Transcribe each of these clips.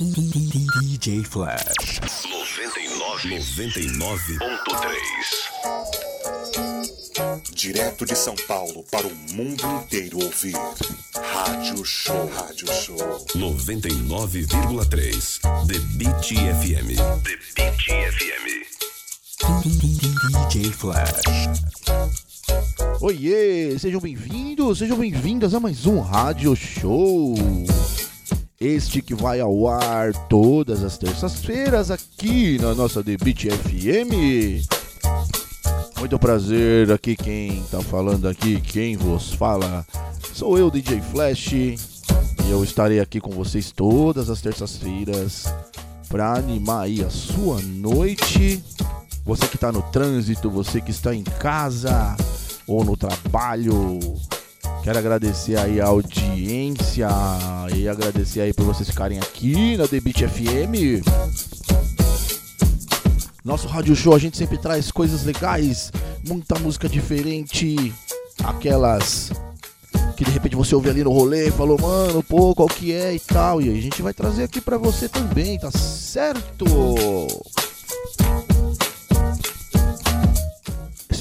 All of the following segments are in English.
DJ Flash 99 99.3 Direto de São Paulo para o mundo inteiro ouvir. Rádio Show. Rádio Show. 99,3 The Beat FM The Beat FM DJ Flash Oiê, sejam bem-vindos, sejam bem-vindas a mais um Rádio Show. Este que vai ao ar todas as terças-feiras aqui na nossa Beat FM. Muito prazer, aqui quem tá falando aqui, quem vos fala, sou eu, DJ Flash, e eu estarei aqui com vocês todas as terças-feiras para animar aí a sua noite. Você que está no trânsito, você que está em casa ou no trabalho, quero agradecer aí a audiência e agradecer aí por vocês ficarem aqui na Beat FM. Nosso rádio show a gente sempre traz coisas legais, muita música diferente, aquelas que de repente você ouve ali no rolê e falou, mano, pô, qual que é e tal. E a gente vai trazer aqui pra você também, tá certo?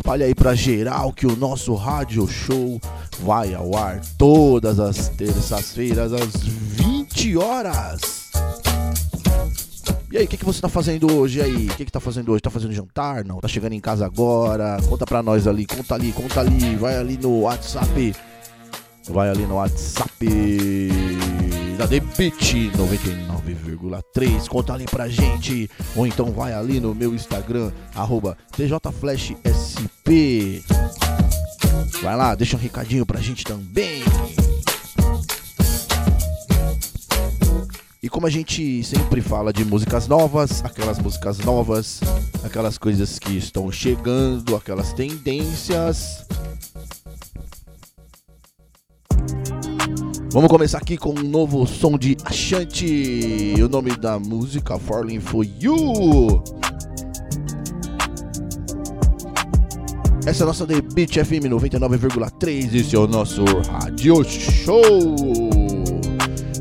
Espalha aí pra geral que o nosso rádio show vai ao ar todas as terças-feiras às 20 horas. E aí, o que, que você tá fazendo hoje aí? O que, que tá fazendo hoje? Tá fazendo jantar? Não? Tá chegando em casa agora? Conta pra nós ali, conta ali, conta ali, vai ali no WhatsApp. Vai ali no WhatsApp da The Beat 99,3. Conta ali pra gente. Ou então vai ali no meu Instagram, arroba TJFlashSP. Vai lá, deixa um recadinho pra gente também. E como a gente sempre fala de músicas novas, aquelas músicas novas, aquelas coisas que estão chegando, aquelas tendências. Vamos começar aqui com um novo som de Ashanti. O nome da música Falling for You. Essa é a nossa The Beat FM 99,3. Esse é o nosso Rádio Show.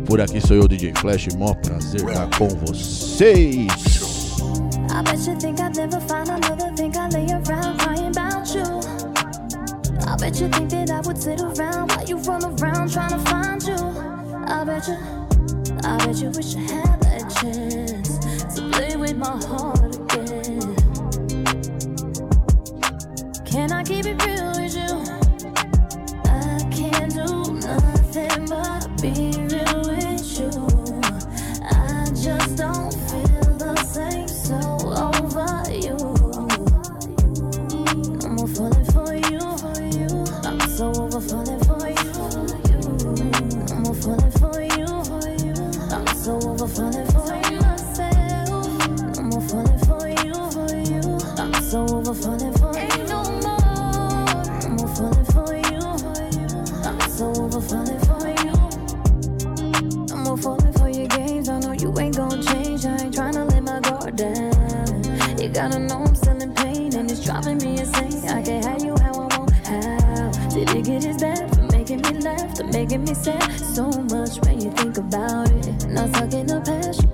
Por aqui sou eu, DJ Flash. Mó prazer estar com vocês. I bet you think bet you think that I would sit around while you run around trying to find you. I bet you, I bet you wish I had that chance to play with my heart again. Can I keep it real with you? I can't do nothing but be real with you. I just don't feel the same, down. You gotta know I'm still in pain and it's driving me insane. I can't have you how I want. How did it get as bad for making me laugh, for making me sad? So much when you think about it. Not in the past,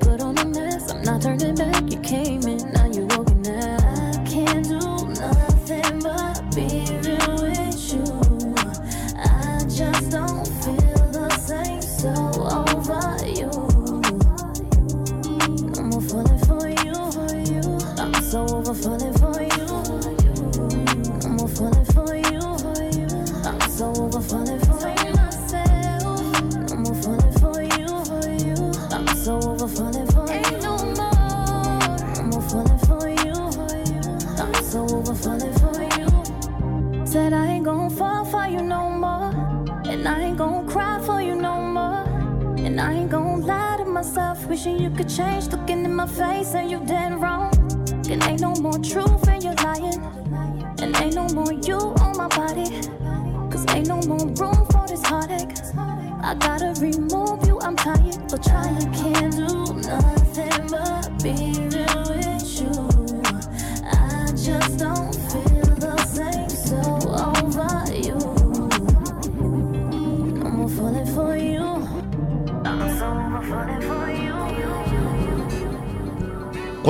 change. Looking in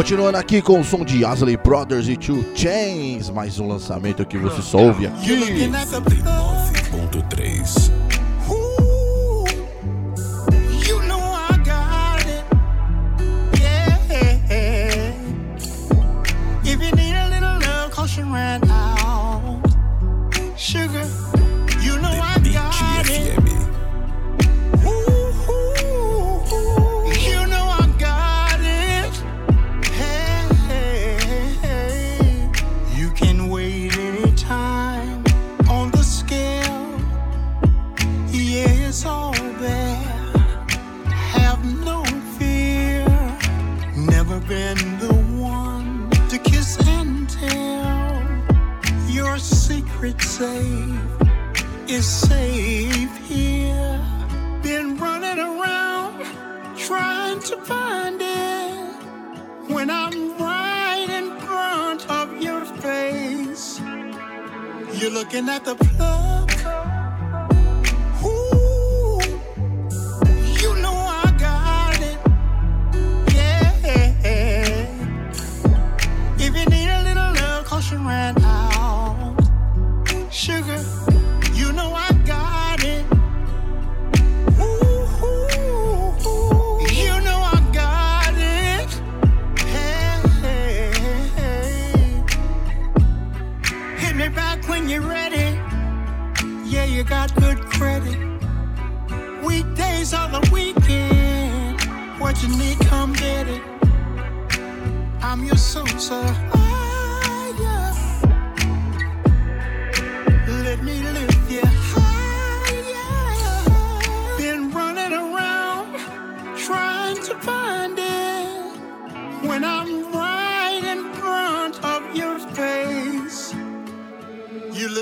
Continuando aqui com o som de Asley Brothers e Two Chains, mais um lançamento que você só ouve aqui.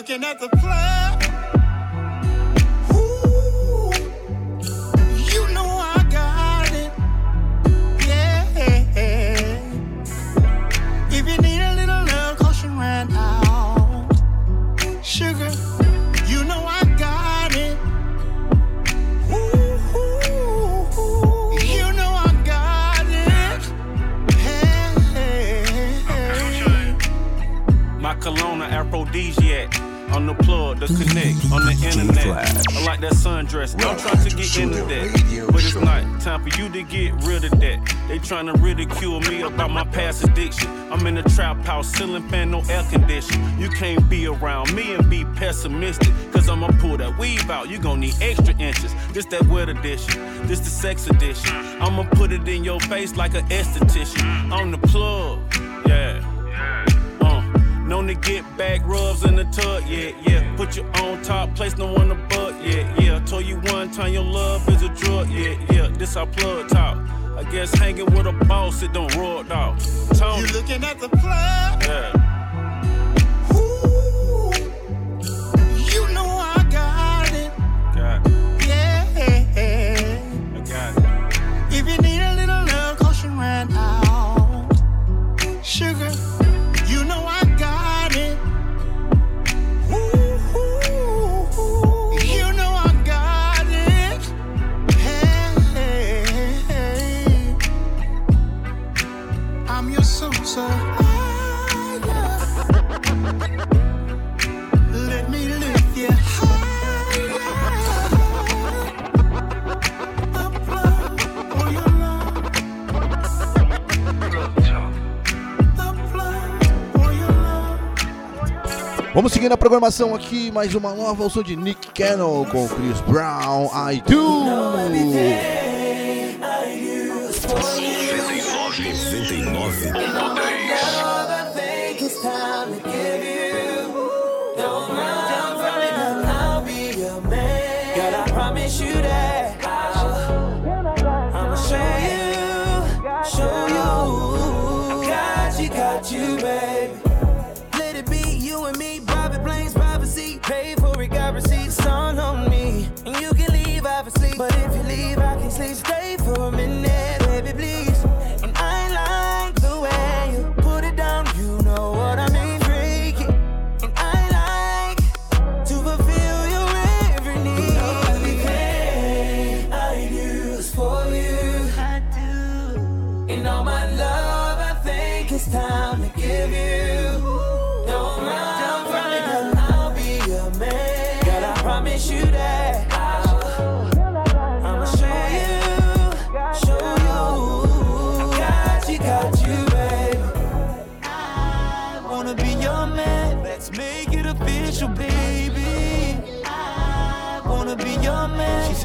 Looking at the? Ooh, you know I got it. Yeah. If you need a little love, ran out. Sugar, you know I got it. Ooh, you know I got it. Cologne, aphrodisiac. On the plug, the connect, on the internet. I like that sundress. I'm trying to get into that. But it's not time for you to get rid of that. They trying to ridicule me about my past addiction. I'm in a trap house, ceiling fan, no air condition. You can't be around me and be pessimistic. Cause I'ma pull that weave out. You gon' need extra inches. This that wet edition. This the sex edition. I'ma put it in your face like an esthetician. On the plug, get back rubs in the tub, yeah, yeah. Put you on top, place no one above, yeah, yeah. Told you one time your love is a drug, yeah, yeah. This our plug talk. I guess hanging with a boss, it don't roll dog. Tony, You looking at the plug? yeah, Vamos seguir na programação aqui, mais uma nova, o som de Nick Cannon com Chris Brown, I Do.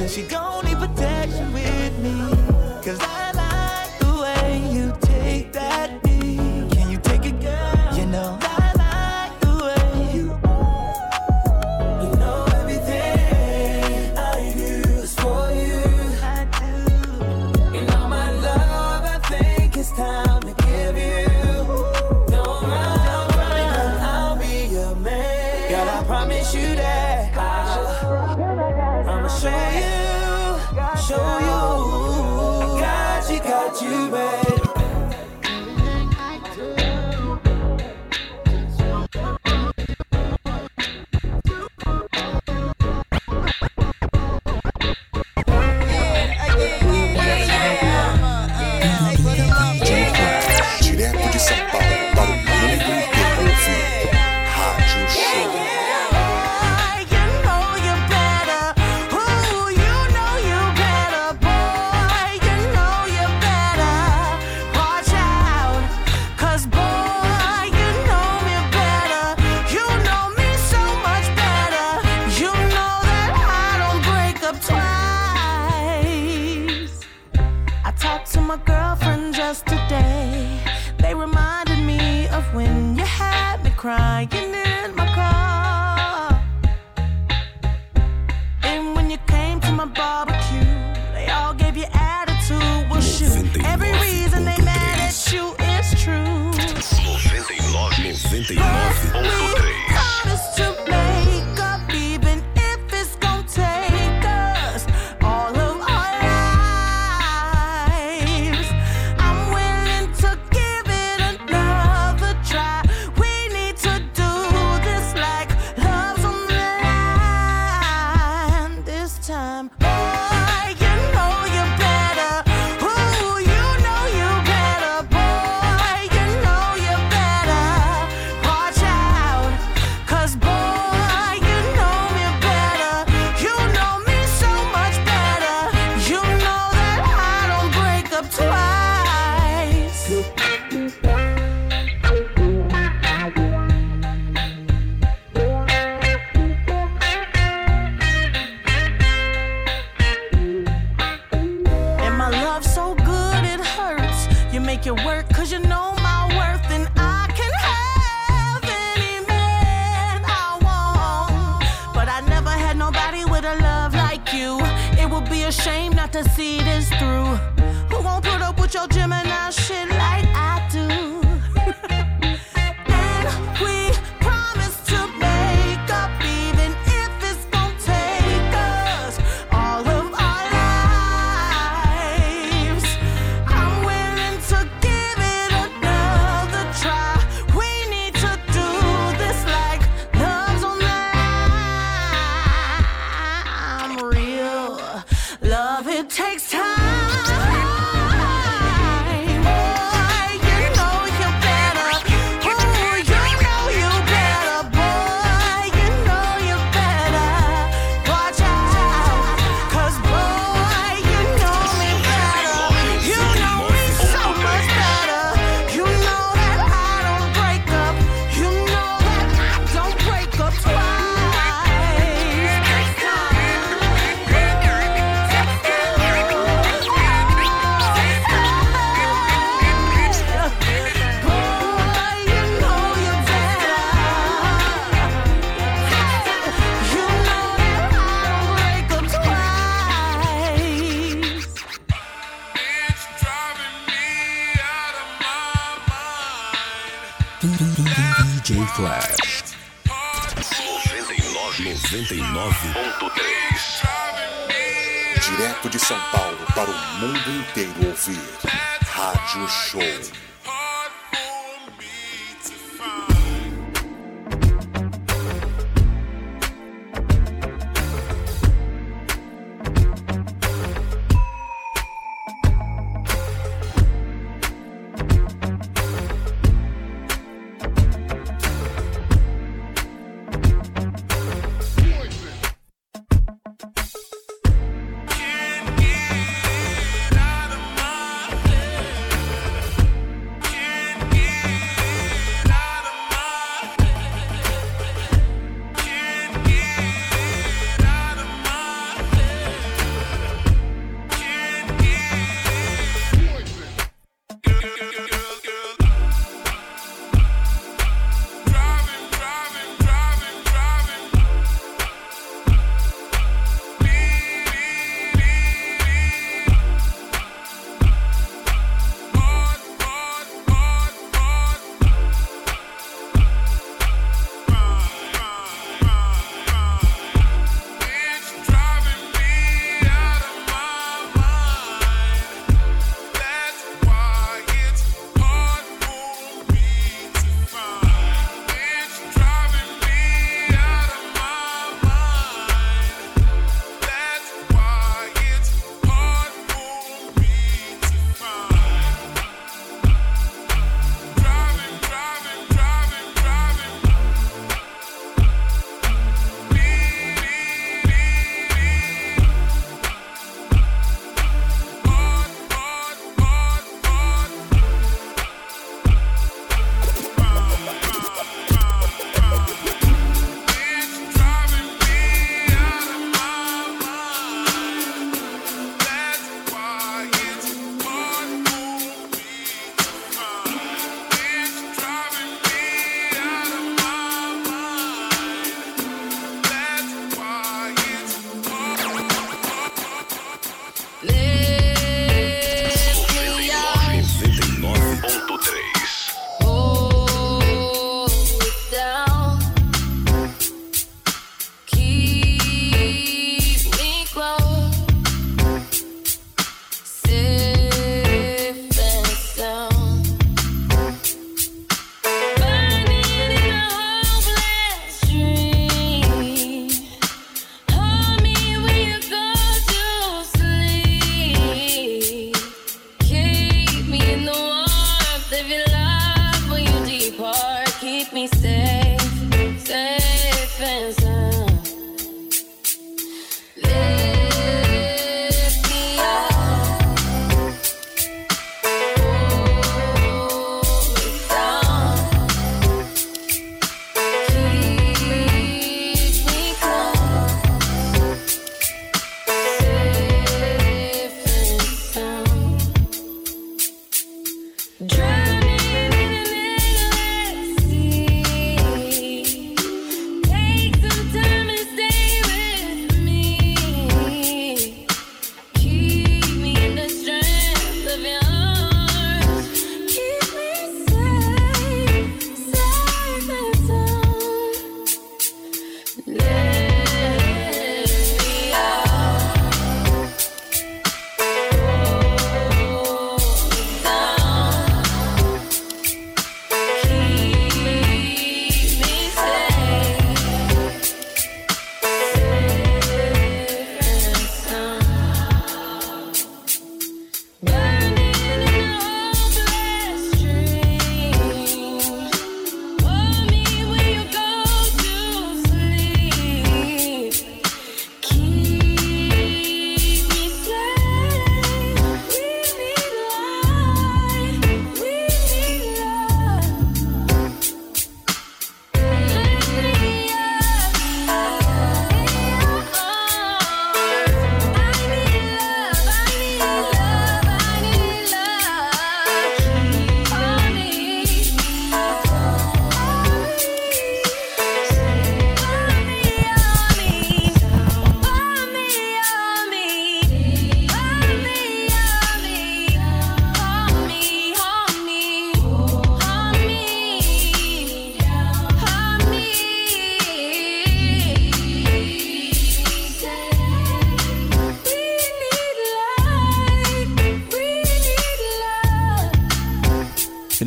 she gone. São Paulo para o mundo inteiro ouvir. Rádio Show.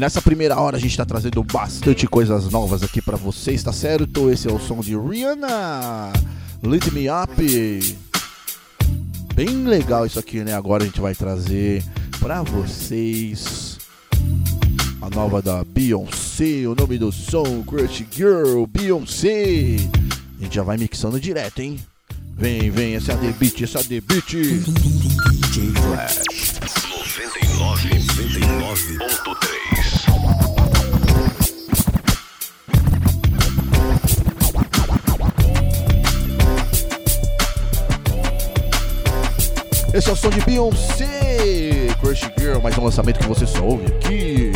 nessa primeira hora a gente tá trazendo bastante coisas novas aqui para vocês, tá certo? Esse é o som de Rihanna, Lit Me Up. Bem legal isso aqui, né? Agora a gente vai trazer para vocês a nova da Beyoncé, o nome do som, Crush Girl, Beyoncé. A gente já vai mixando direto, hein? Vem, vem, essa é a debit, essa é a debit. DJ Flash 99,3 Esse é o som de Beyoncé, Crush Girl, mais um lançamento que você só ouve aqui.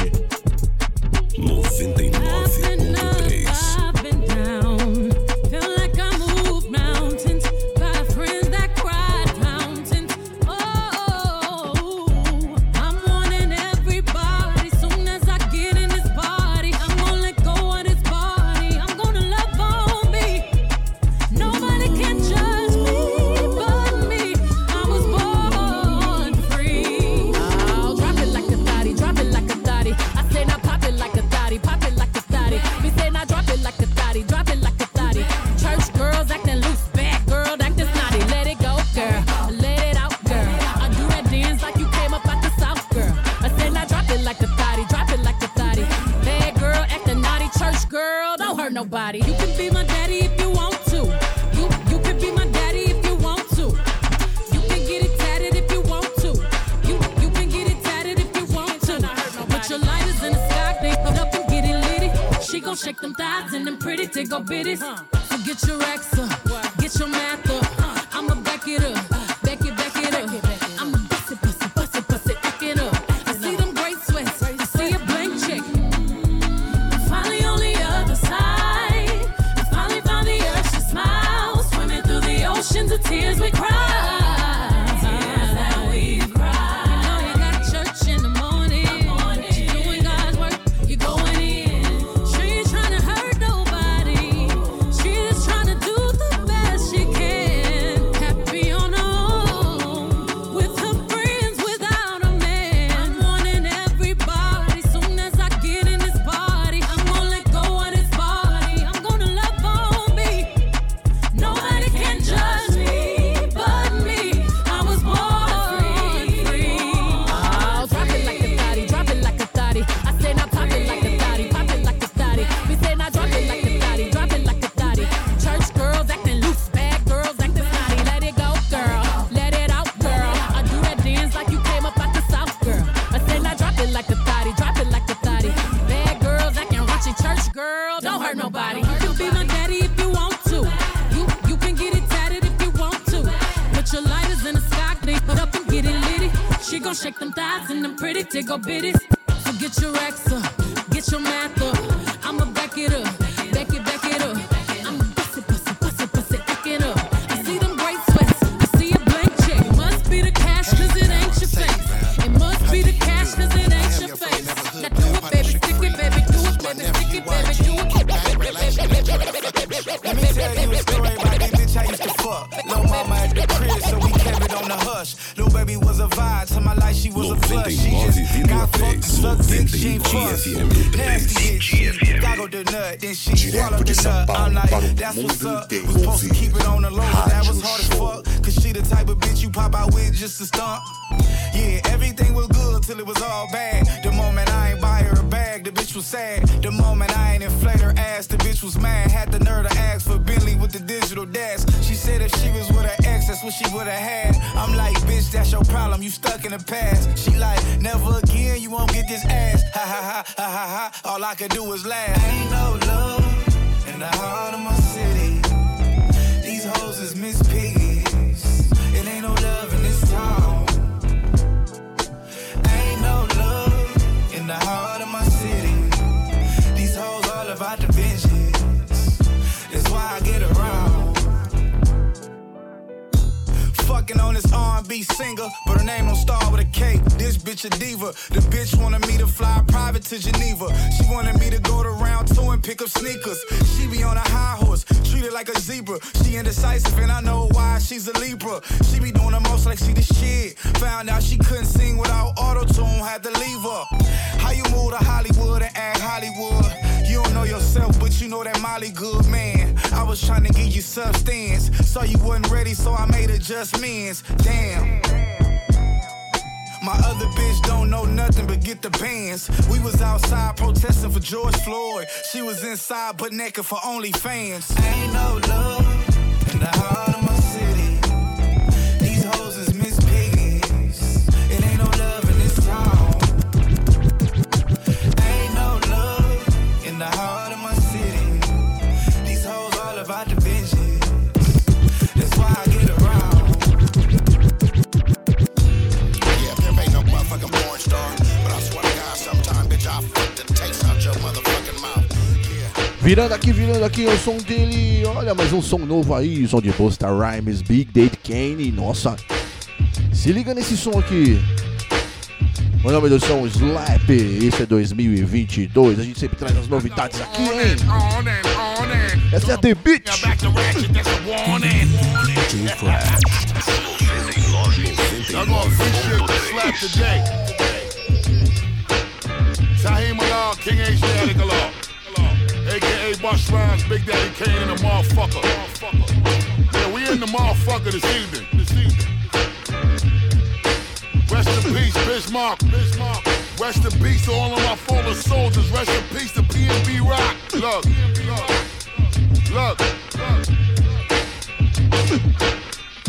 Was trying to give you substance, saw you wasn't ready, so I made adjustments. Damn. My other bitch don't know nothing but get the bands. We was outside protesting for George Floyd. She was inside but naked for OnlyFans. Ain't no love in the heart Virando aqui, virando aqui, é o som dele. Olha, mais um som novo aí. O som de Busta Rhymes, Big Date Kane. Nossa, se liga nesse som aqui. O nome do som Slap. Esse é 2022. A gente sempre traz as novidades aqui, hein? Essa é a The Beat. Gonna appreciate the slap AKA Busta Rhymes, Big Daddy Kane and the motherfucker. Yeah, we in the motherfucker this evening. This evening. Rest in peace, Bismarck. Bismarck. Rest in peace to all of my fallen soldiers. Rest in peace to PNB Rock. Look, look.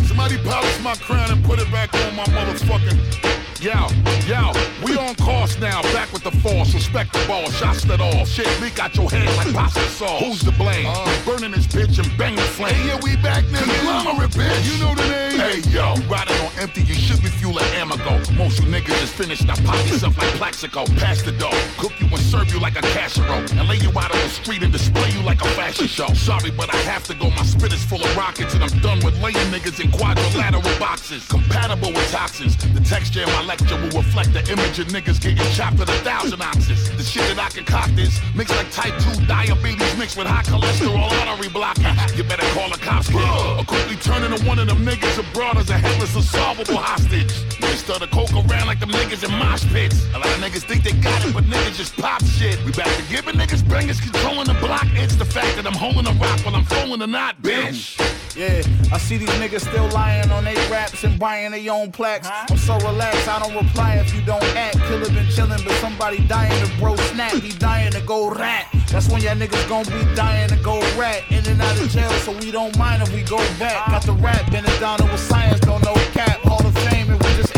Somebody polish my crown and put it back on my motherfucking. Yo, yo, we on course now, back with the force, respect the ball, shots that all, shit leak out your head like pasta sauce. Who's to blame? Uh. Burning this bitch and bang the flame. Hey, yeah, we back nigga. Conglomerate, bitch. You know the name. Hey, yo, riding on empty, you should be fuel like Amago. Most you niggas just finished, now pop yourself like Plaxico. Pass the dough, cook you and serve you like a casserole, and lay you out on the street and display you like a fashion show. Sorry, but I have to go, my spit is full of rockets, and I'm done with laying niggas in quadrilateral boxes. Compatible with toxins, the texture in my lecture will reflect the image of niggas getting chopped at a thousand ounces. The shit that I concoct is mixed like type 2 diabetes mixed with high cholesterol artery blocker. You better call the cops, kid, or quickly turn into one of them niggas abroad as a headless, unsolvable hostage. Niggas start to coke around like them niggas in mosh pits. A lot of niggas think they got it, but niggas just pop shit. We back to giving niggas bangers controlling the block. It's the fact that I'm holding a rock while I'm folding a knot, bitch. Yeah, I see these niggas still lying on their raps and buying their own plaques. I'm so relaxed, I don't reply if you don't act. Killer been chillin', but somebody dying to bro snap. He dying to go rat. That's when y'all niggas gon' be dying to go rat. In and out of jail, so we don't mind if we go back. Got the rap, down with science, don't know cap. Hall of Fame, and we just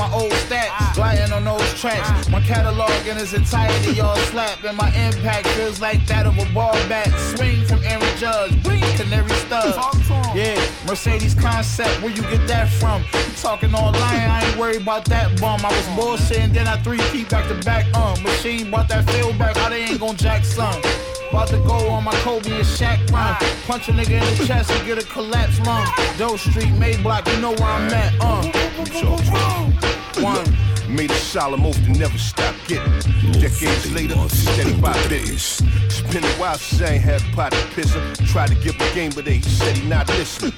on my old stats, gliding on those tracks. My catalog in its entirety, y'all slap, and my impact feels like that of a ball bat. Swing from Aaron Judge, bling, canary stud. Yeah, Mercedes concept, where you get that from? You talking online, I ain't worried about that bum. I was bullshitting, then I three feet back to back. Uh, machine brought that feel back, how they ain't gon' jack some. About to go on my Kobe and Shaq run. Punch a nigga in the chest and get a collapse lung. Doe Street, Mayblock, you know where I'm at. Uh. One. Made a solid move to never stop getting. Decades later, steady by business. It's been a while since I ain't had a pot to piss. Tried to give him game, but he said he not listening.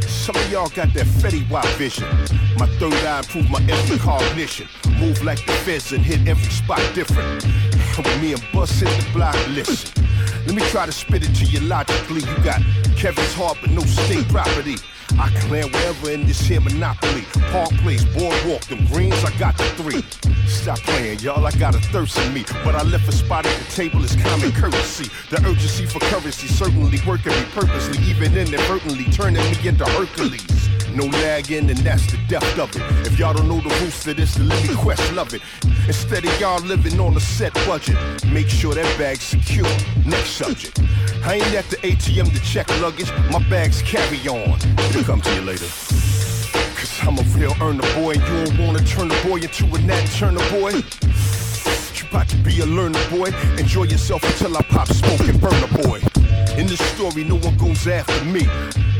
Some of y'all got that Fetty Wap vision. My third eye improved my every cognition. Move like the feds and hit every spot different. With me and Bus hit the block, listen. Let me try to spit it to you logically. You got Kevin's heart, but no state property. I land wherever in this here monopoly. Park Place, Boardwalk, them greens, I got the three. Stop playing, y'all, I got a thirst in me. But I left a spot at the table is common courtesy. The urgency for currency certainly working me purposely, even inadvertently turning me into Hercules. No lagging, and that's the depth of it. If y'all don't know the rules of this, then let me Questlove it. Instead of y'all living on a set budget, make sure that bag's secure. Next subject. I ain't at the ATM to check luggage, my bags carry on. It'll come to you later. Cause I'm a real earner boy, and you don't wanna turn the boy into a nat turner boy. Be a learner boy. Enjoy yourself until I pop smoke and burn a boy. In this story, no one goes after me.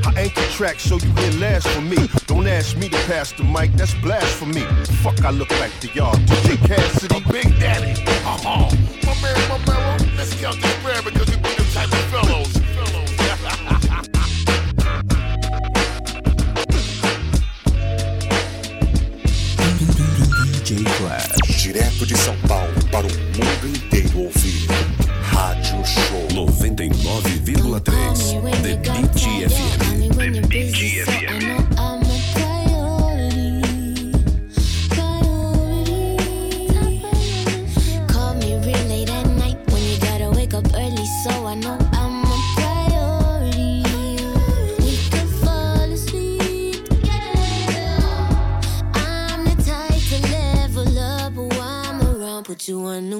I anchor track so you hear last for me. Don't ask me to pass the mic, that's blasphemy. Fuck, I look like to y'all. DJ Cassidy, Big Daddy. Uh-huh. My man, my mellow, let's count this because we be the type of fellows. DJ. Direto de São Paulo para o mundo inteiro ouvir. Rádio Show 99,3 The Beat FM. The Beat FM. You on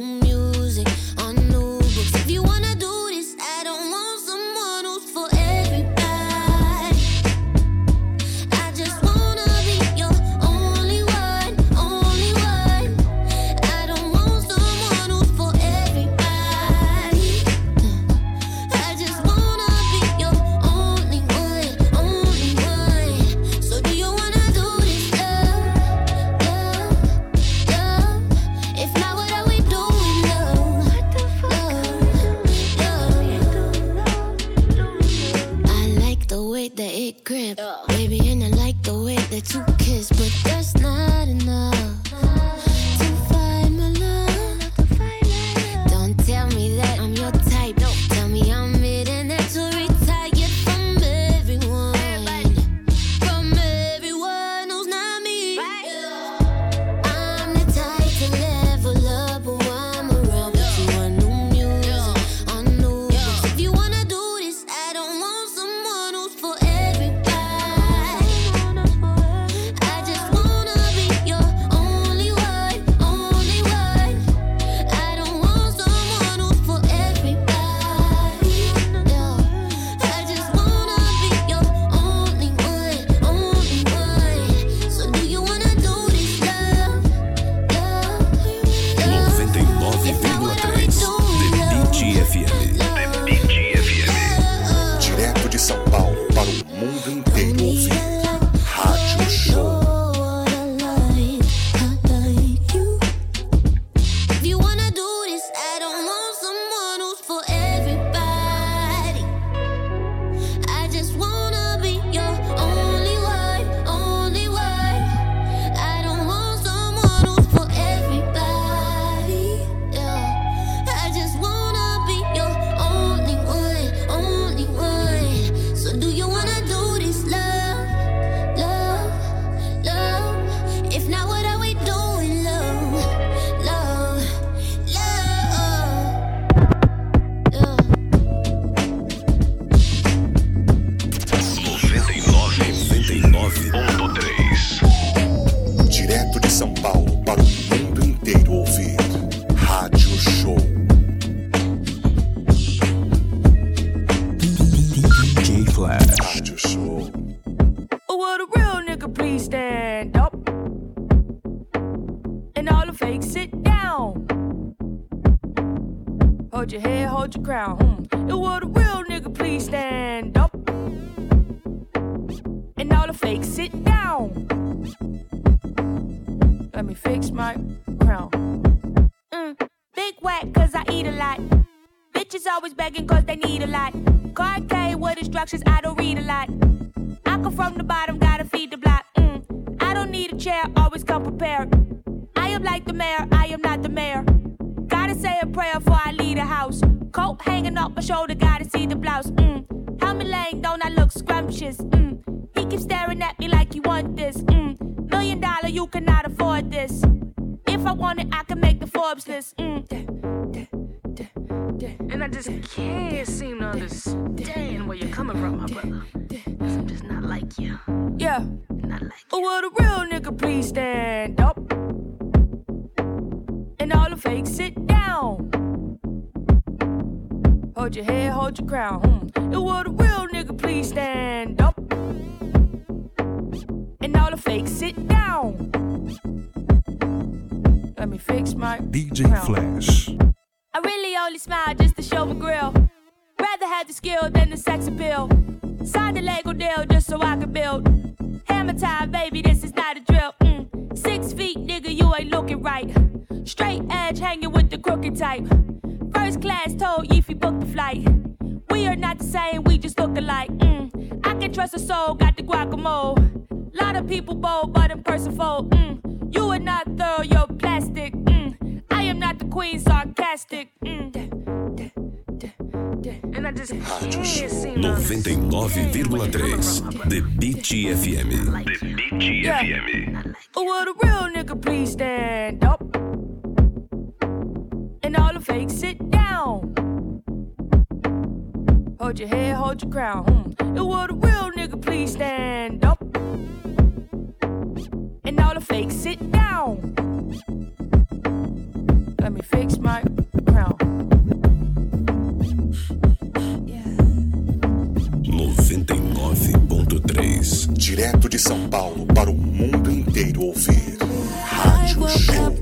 109.3. Direto de São Paulo para o mundo inteiro ouvir. Rádio Show.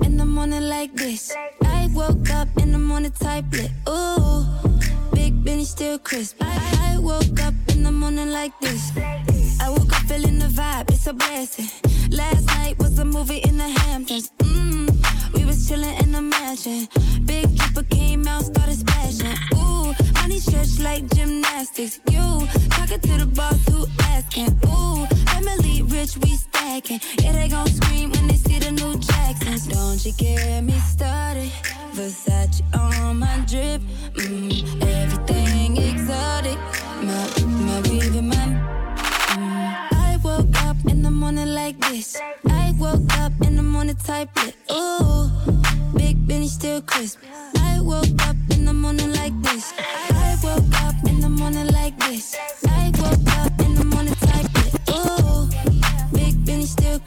Like this. I woke up in the morning type lit. Ooh, big Benny still crisp. I, I woke up in the morning like this. I woke up feeling the vibe, it's a blessing. Last night was a movie in the Hamptons. Mm, we was chilling in the mansion. Big Dipper came out, started splashing. Ooh, honey stretched like gymnastics. You it to the boss who asking. Ooh, Emily Rich, we stacking. Yeah, they gon' scream when they see the new Jackson. Don't you get me started. Versace on my drip. Mm, everything exotic. My, my weave my. Mm. I woke up in the morning like this. I woke up in the morning type lit. Ooh, Big Benny still crisp. I woke up in the morning like this. I woke up in the morning like this.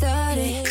started.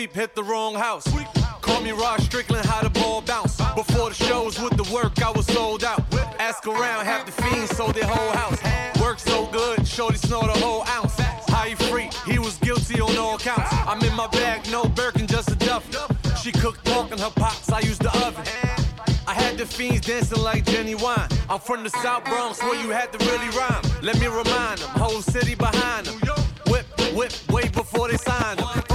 Sweep, hit the wrong house. Call me Rod Strickland, how the ball bounce. Before the shows with the work, I was sold out. Ask around, half the fiends sold their whole house. Work so good, shorty snort a whole ounce. How he free? He was guilty on all counts. I'm in my bag, no Birkin, just a duffel. She cooked pork in her pots, I used the oven. I had the fiends dancing like Jenny Wine. I'm from the South Bronx where you had to really rhyme. Let me remind them, whole city behind them. Whip, whip, way before they signed them.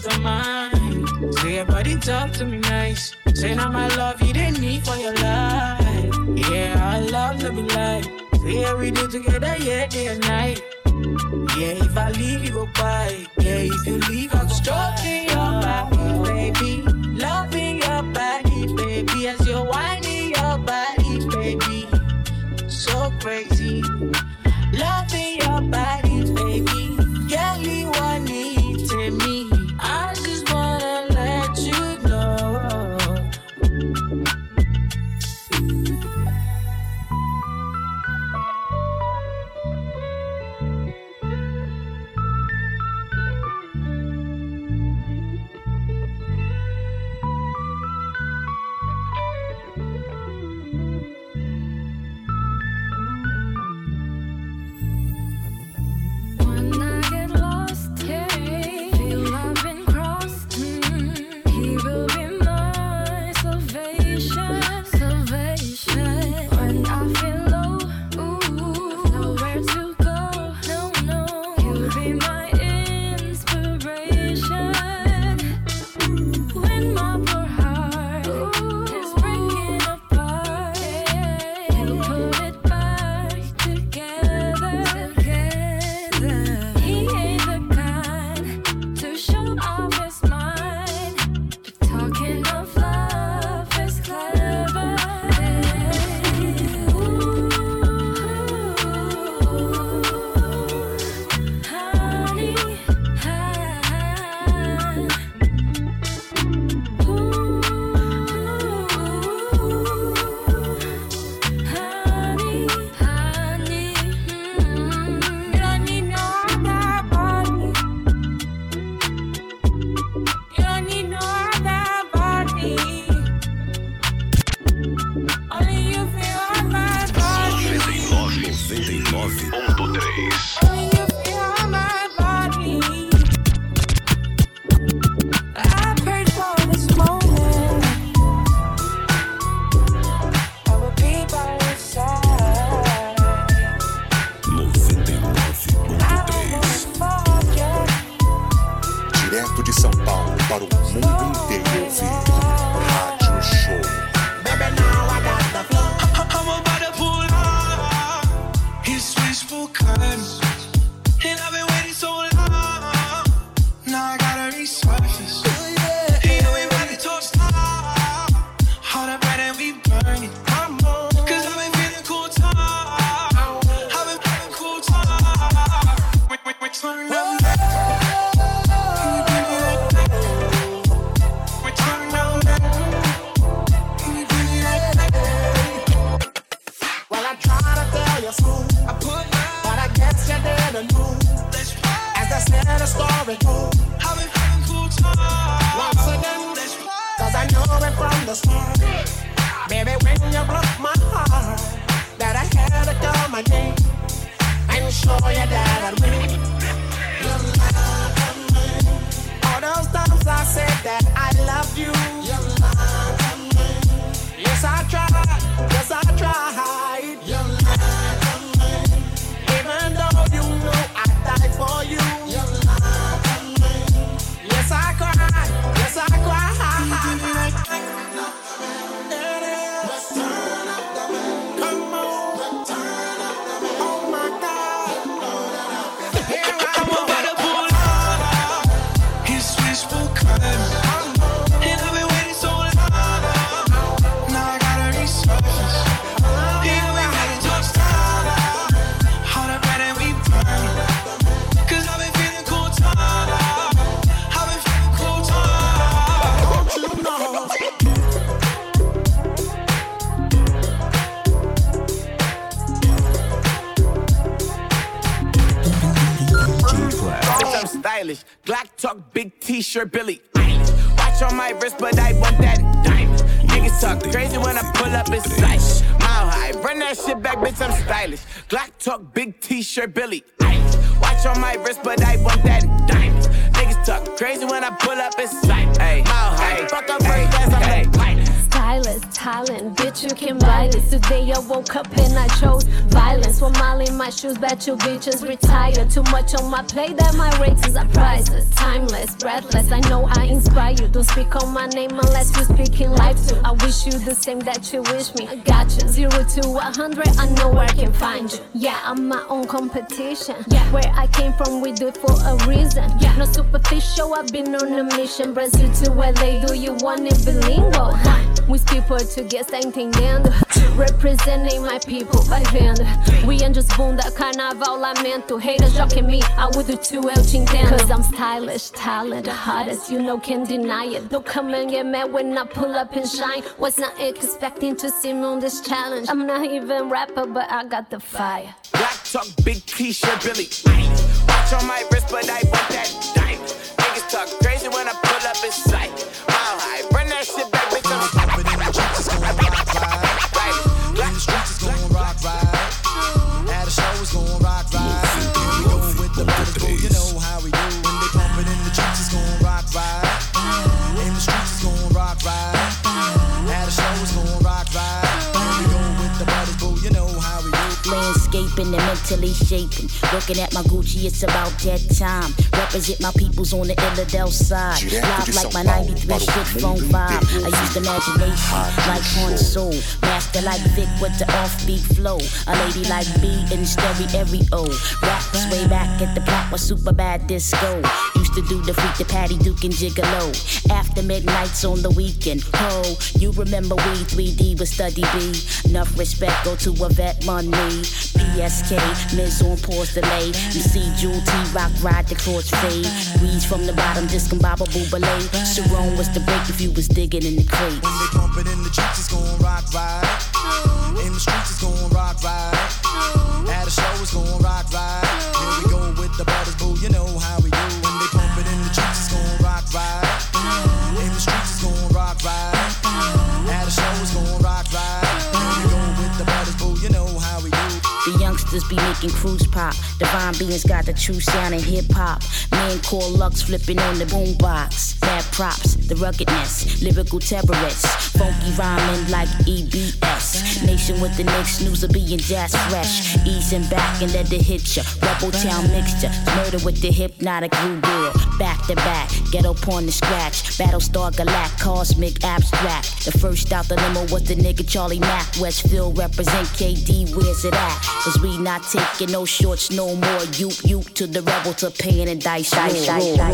girls don't mind. Say your body talk to me nice. Say now my love you didn't need for your life. Yeah, I love to be like. Say we do together, yeah, day and night. Yeah, if I leave you go by. Yeah, if you leave I go stroking your body, baby. Loving your body, baby. As you're winding your body, baby. So crazy. Loving your body t-shirt Billy. Watch on my wrist, but I want that diamond. Niggas talk crazy when I pull up in sight. Mile high, run that shit back, bitch, I'm stylish. Glock talk, big t-shirt Billy. Talent, bitch, you can buy this. Today I woke up and I chose violence. One mile in my shoes, bet you bitches retire. Too much on my plate that my rates are priceless, timeless, breathless. I know I inspire you. Don't speak on my name unless you speak in life too. I wish you the same that you wish me. I got you, zero to a hundred. I know where I can find you. Yeah, I'm my own competition. Yeah, where I came from, we do it for a reason. Yeah, no superficial. I've been on a mission. Brazil to LA, do you want it bilingual? We speak português, tá entendendo? Representing my people, vai vendo? We and just bunda, carnaval, lamento. Haters joking me, I would do too, eu te entendo. Cause I'm stylish, talent, hottest, you know, can't deny it. Don't come and get mad when I pull up and shine. Was not expecting to see me on this challenge. I'm not even rapper, but I got the fire. Black talk, big t-shirt, Billy. Watch on my wrist, but I want that diamond. Niggas talk crazy when I pull up in sight. Landscaping and mentally shaping. Looking at my Gucci, it's about that time. Represent my peoples on the Illidale side. Live like my 93 shit phone vibe. I use the imagination like Han Soul. Master like Vic with the offbeat flow. A lady like B in stereo. Raps way back at the block was super bad disco. Used to do the freak the Patty Duke and Gigolo. After midnights on the weekend. Ho, you remember we 3D with Steady B. Enough respect go to a vet money. PSK, Miz on pause delay. You see Jewel T rock ride the cross fade. Weeds from the bottom, discombobable ballet. Sharon was the break if you was digging in the crate. When they pump it in the streets, it's gon' rock right. In the streets, it's gon' rock right. At a show, it's gon' rock right. Here we go with the brothers, boo, you know how we Be making cruise pop. Divine beings got the true sound in hip hop. Man called Lux flipping on the boombox. Bad props, the ruggedness, lyrical terrorists. Funky rhyming like EBS. Nation with the next news of being jazz fresh. Easing back and let it hit ya. Rebel town mixture. Murder with the hypnotic groove girl. Back to back, ghetto porn to scratch. Battlestar Galact, cosmic abstract. The first out the limo was the nigga Charlie Mack. Westfield represent KD, where's it at? Cause we not taking no shorts no more. You, you to the rebel to pain and dice. dice, dice, When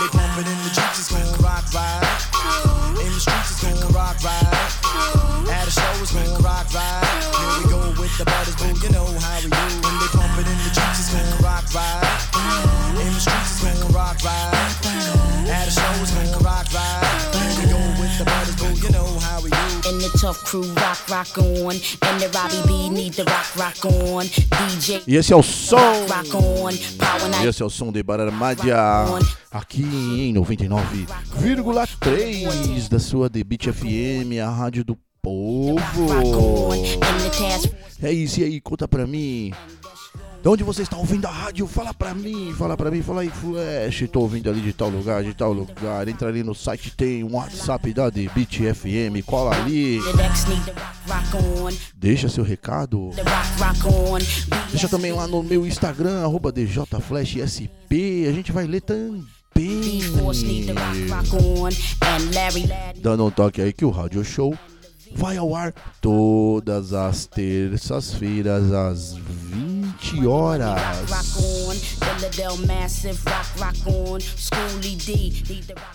they pump it in the streets, it's gon' rock right. In the streets, it's gon' rock right. At a show, it's gon' rock right. Here we go with the brothers, boo, you know how we do. It's gon' rock right. In the streets, it's gon' rock right. At a show, it's gon' rock we go with the brothers, boo, you know how we do. And the tough crew rock, rock on. And the Robbie B need the rock, rock on. DJ E esse é o som. rock on. E esse é o som de Bararmádia. Aqui em 99,3 da sua The Beat FM, a rádio do povo. É isso, e aí, conta pra mim. De onde você está ouvindo a rádio? Fala pra mim, fala pra mim, fala aí, Flash. Tô ouvindo ali de tal lugar, de tal lugar. Entra ali no site, tem um WhatsApp da Beat FM, cola ali. Deixa seu recado. Deixa também lá no meu Instagram, arroba DJFlashSP. A gente vai ler também. Dando um toque aí que o Rádio Show vai ao ar todas as terças-feiras às 20 horas.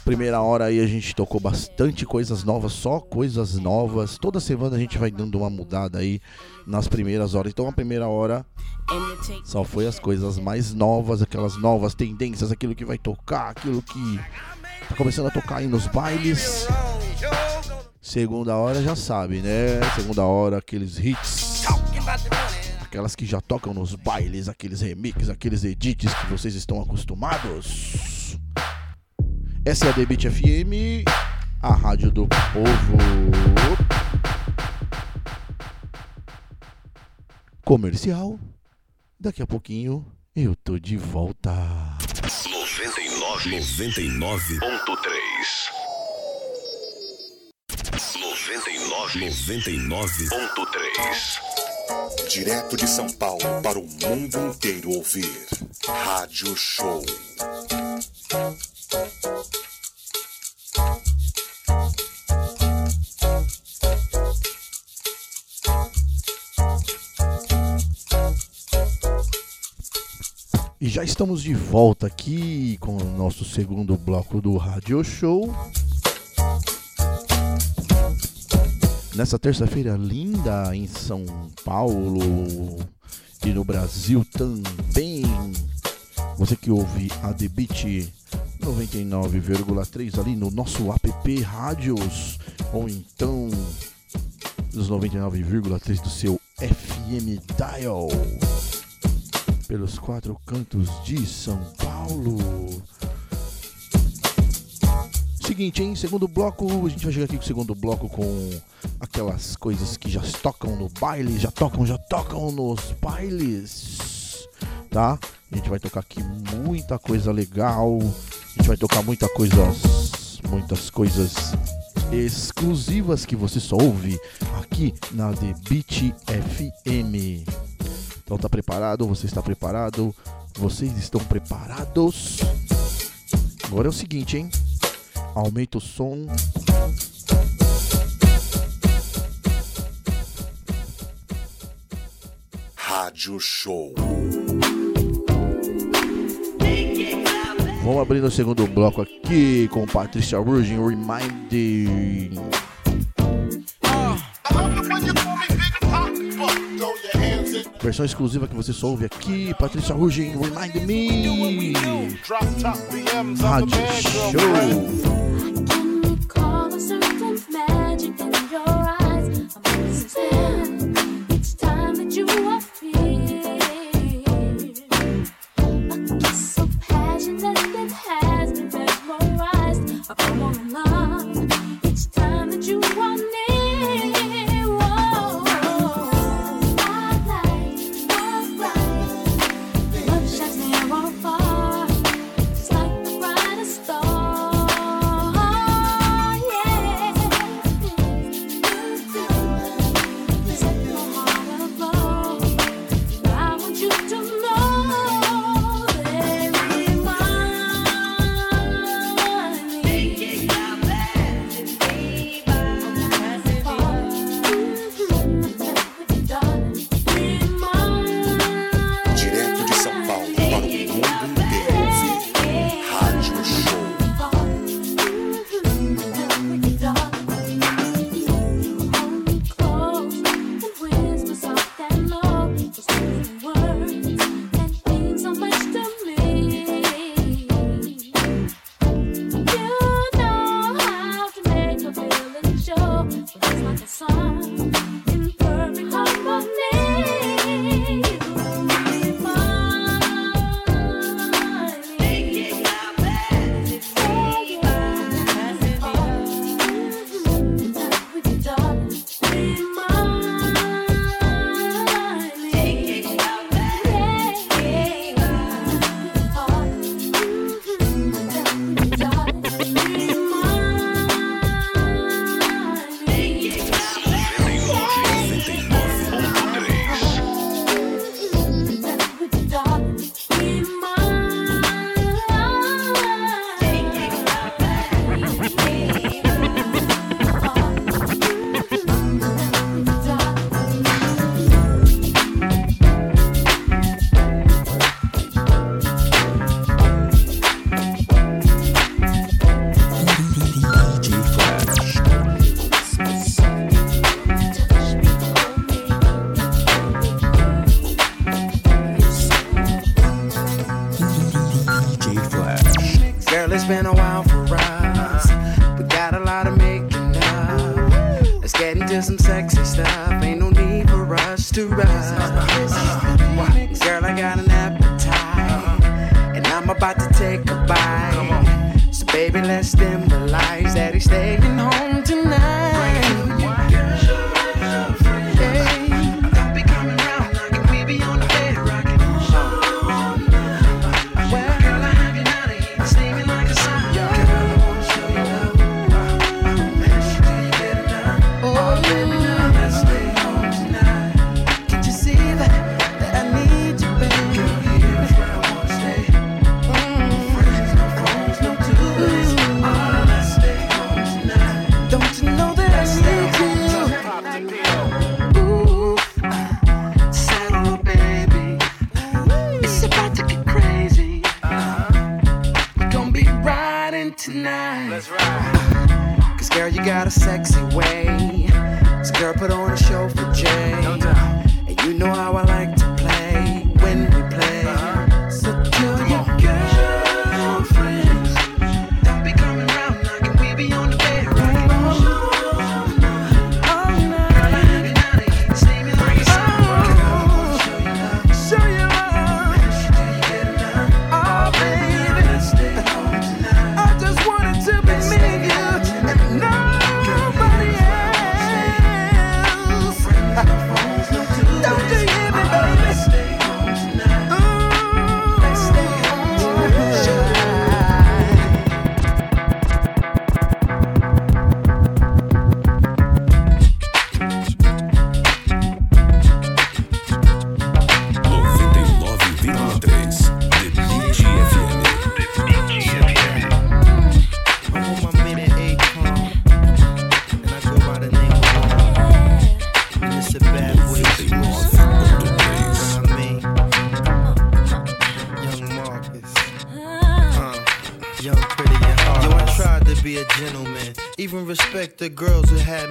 Primeira hora aí a gente tocou bastante coisas novas, só coisas novas. Toda semana a gente vai dando uma mudada aí nas primeiras horas. Então a primeira hora só foi as coisas mais novas, aquelas novas tendências, aquilo que vai tocar, aquilo que tá começando a tocar aí nos bailes. Segunda hora já sabe, né? Segunda hora aqueles hits. Aquelas que já tocam nos bailes, aqueles remixes, aqueles edits que vocês estão acostumados. Essa é a Beat FM, a rádio do povo. Comercial. Daqui a pouquinho eu tô de volta. 99 99.3 99 99.3 Direto de São Paulo para o mundo inteiro ouvir. Rádio Show. E já estamos de volta aqui com o nosso segundo bloco do Radio Show. Nessa terça-feira linda em São Paulo e no Brasil também. Você que ouve a Beat 99,3 ali no nosso app Rádios ou então nos 99,3 do seu FM Dial pelos quatro cantos de São Paulo. Seguinte, hein? Segundo bloco, a gente vai chegar aqui com o segundo bloco com aquelas coisas que já tocam no baile, já tocam, já tocam nos bailes, tá? A gente vai tocar aqui muita coisa legal, a gente vai tocar muita coisas, muitas coisas exclusivas que você só ouve aqui na The Beat FM. Então tá preparado? Você está preparado? Vocês estão preparados? Agora é o seguinte, hein? Aumenta o som. Rádio Show. Vamos abrir o segundo bloco aqui com Patricia Virgin Reminding. Versão exclusiva que você só ouve aqui, Patrícia Rugen, Remind Me. Rádio Show. Magic in your eyes. I respect the girls who had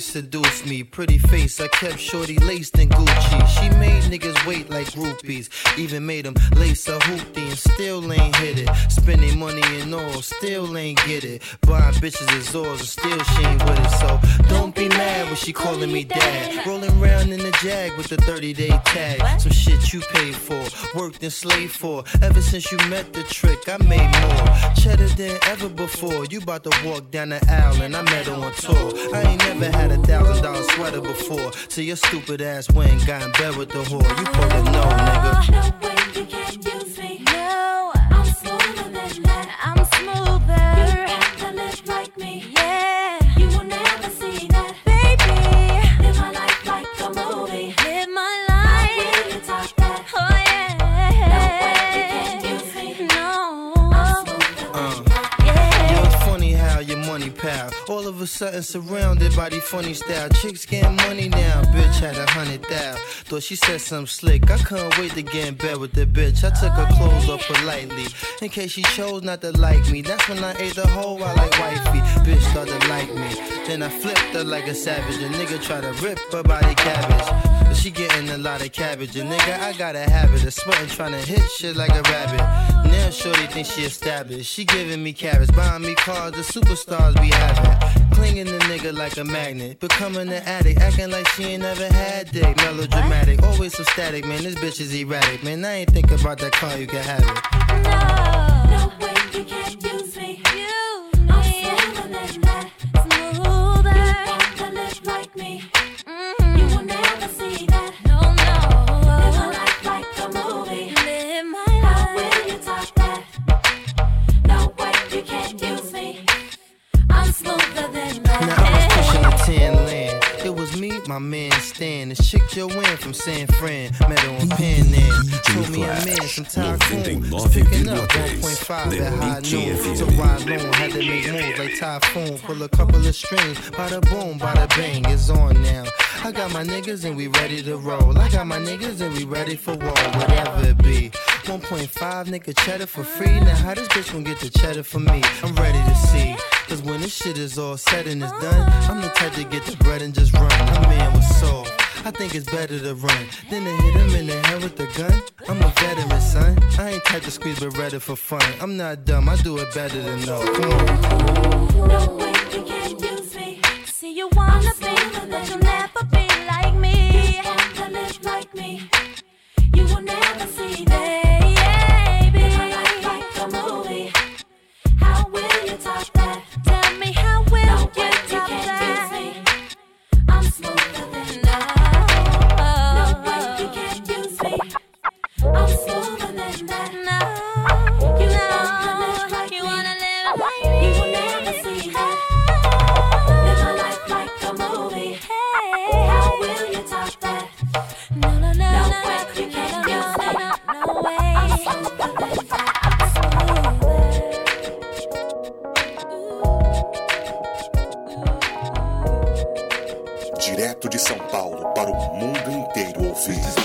tenement, seduced me. Pretty face, I kept shorty laced in Gucci. She made niggas wait like groupies, even made them lace a hoopty and still ain't hit it. Spending money and all, still ain't get it. Buying bitches as oars, and still she ain't with it. So don't be mad when she calling me dad. Rolling around in the jag with the 30 day tag. Some shit you paid for, worked and slaved for. Ever since you met the trick, I made more. Cheddar than ever before. You about to walk down the aisle and I met her on tour. I ain't never had a thousand dollar sweater before. So your stupid ass went got in bed with the whore. You to know, nigga. Money. All of a sudden surrounded by the funny style. Chicks getting money now. Bitch had a hundred thou. Thought she said something slick. I couldn't wait to get in bed with the bitch. I took her clothes off politely. In case she chose not to like me. That's when I ate the whole I like wifey. Bitch started like me. Then I flipped her like a savage. A nigga tried to rip her body cabbage. She getting a lot of cabbage. And nigga, I got a habit of sweating trying to hit shit like a rabbit. Now shorty think she established. She giving me carrots, buying me cars the superstars be having. Clinging the nigga like a magnet. Becoming an addict, acting like she ain't never had dick. Melodramatic, always so static, man. This bitch is erratic, man. I ain't think about that car, you can have it. No, No way you can my man Stan. This chick Joanne from San Fran. Met her on Pan Am. Told me a man, some tycoon. Was picking up 1.5 at high noon. So ride long, had to make moves like typhoon. Pull a couple of strings. Bada boom, bada bang, it's on now. I got my niggas and we ready to roll. I got my niggas and we ready for war, whatever it be. 1.5 nigga cheddar for free. Now how this bitch gon' get the cheddar for me? I'm ready to see. Cause when this shit is all said and it's done, I'm the type to get the bread and just run. My man was soft. I think it's better to run than to hit him in the head with the gun. I'm a veteran, son. I ain't type to squeeze Beretta for fun. I'm not dumb, I do it better than no. Come on. No way you can use me. See you wanna be, but you'll never be like me. You to live like me. You will never see that. Direto de São Paulo para o mundo inteiro ouvir.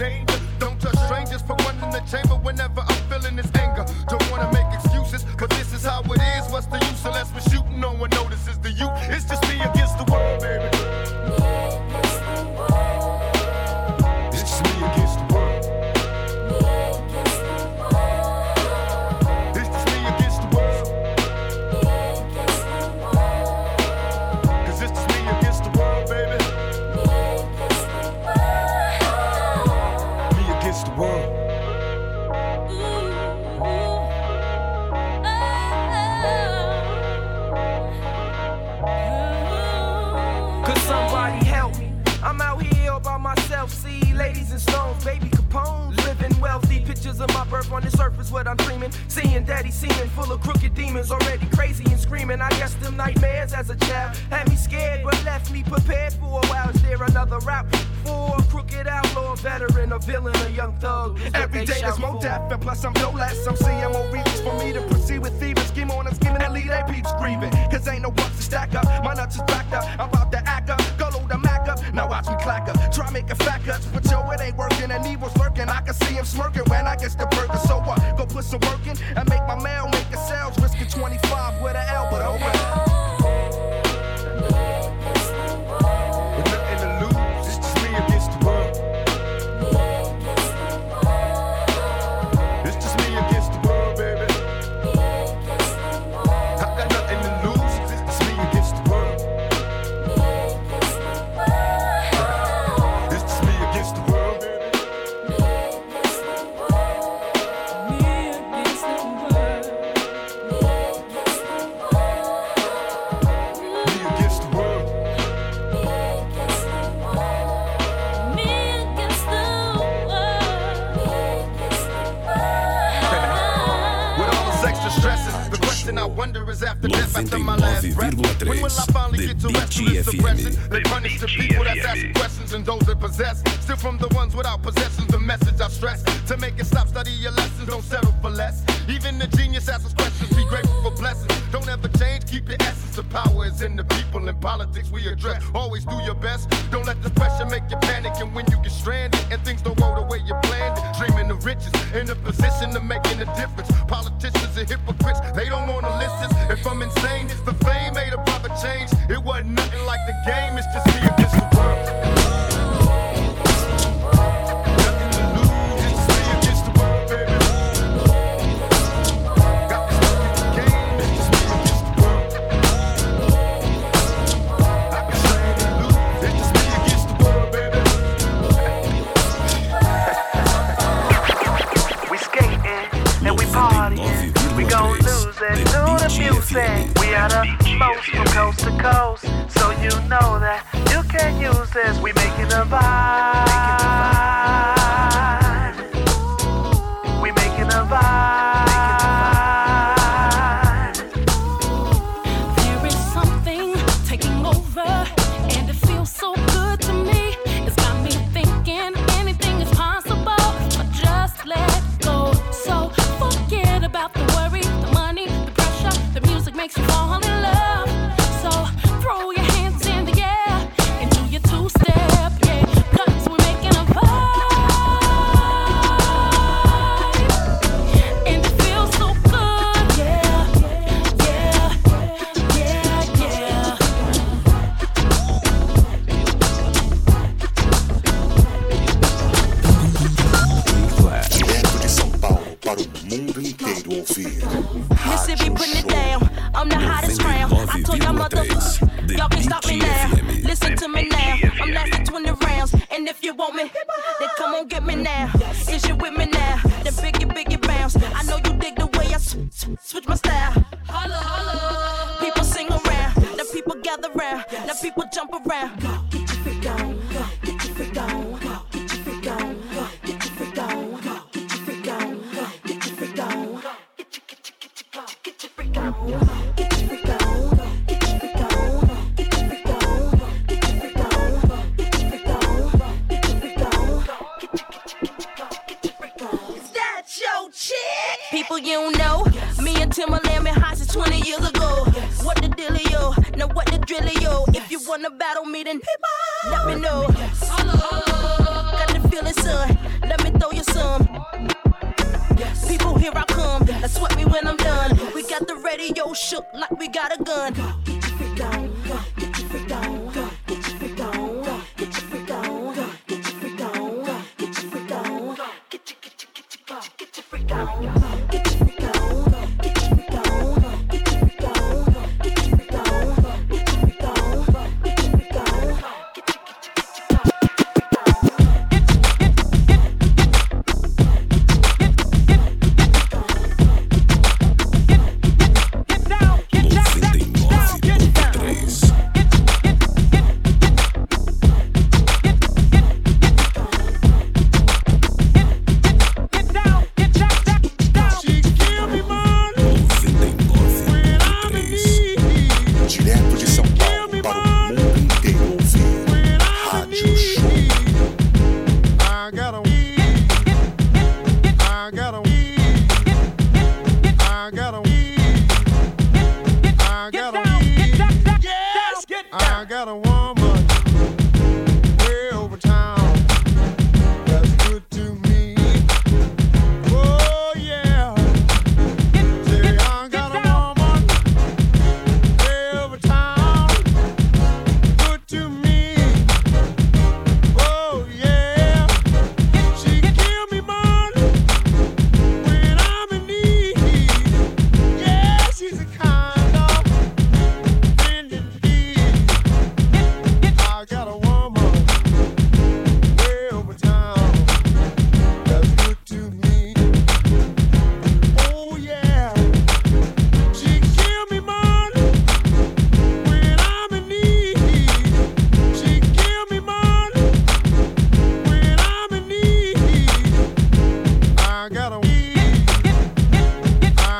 I'm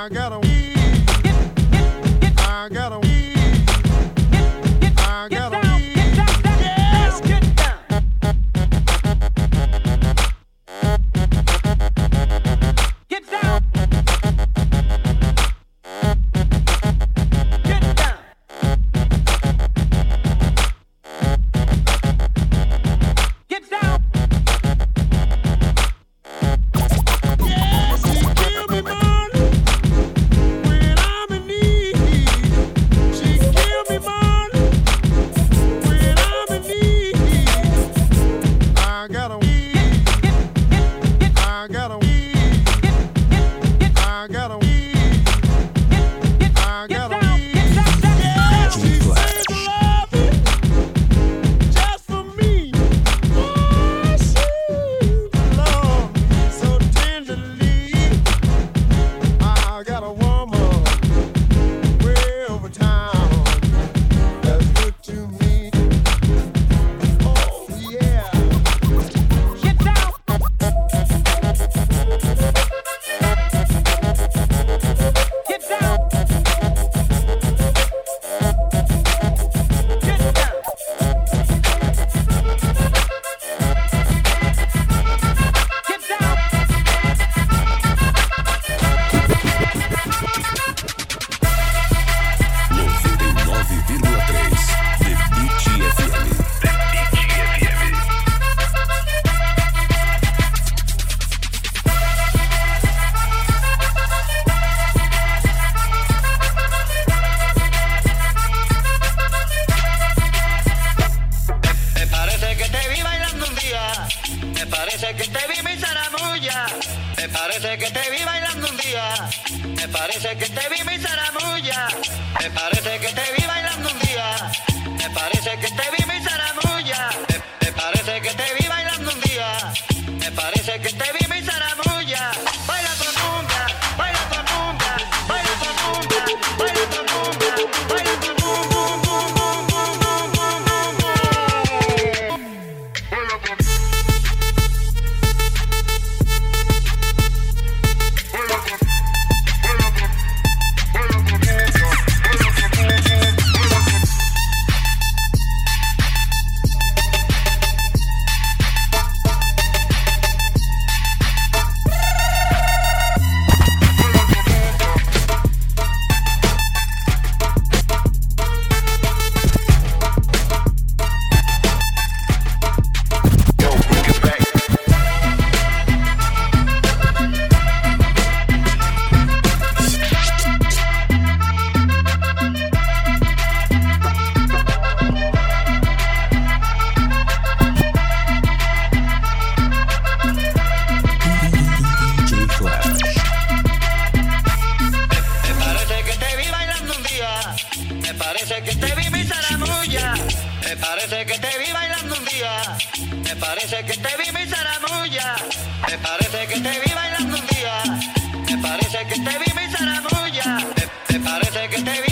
I got a Me,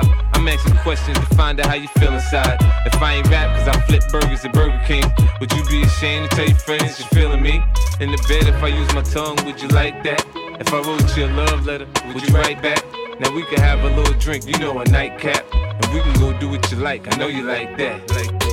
drive. I'm asking questions to find out how you feel inside. If I ain't rap, cause I flip burgers at Burger King, would you be ashamed to tell your friends you're feeling me? In the bed, if I use my tongue, would you like that? If I wrote you a love letter, would you write back? Now we can have a little drink, you know, a nightcap. And we can go do what you like, I know you like that. Like Girl,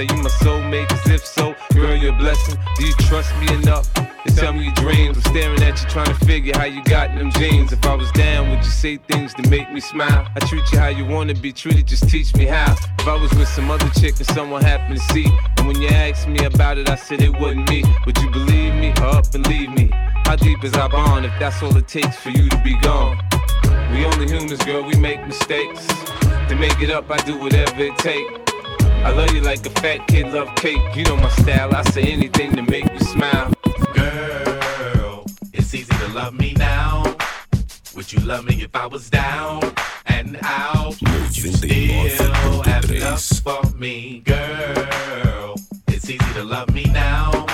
Are you my soulmate? Cause if so, girl, you're a blessing. Do you trust me enough to tell me your dreams? I'm staring at you trying to figure how you got them jeans. If I was down, would you say things to make me smile? I treat you how you wanna be treated, just teach me how. If I was with some other chick and someone happened to see, and when you asked me about it, I said it wasn't me. Would you believe me or up and leave me? How deep is our bond if that's all it takes for you to be gone? We only humans, girl, we make mistakes. To make it up, I do whatever it take. I love you like a fat kid love cake. You know my style, I say anything to make you smile. Girl, it's easy to love me now. Would you love me if I was down and out? Would you still have love for me, girl? It's easy to love me now.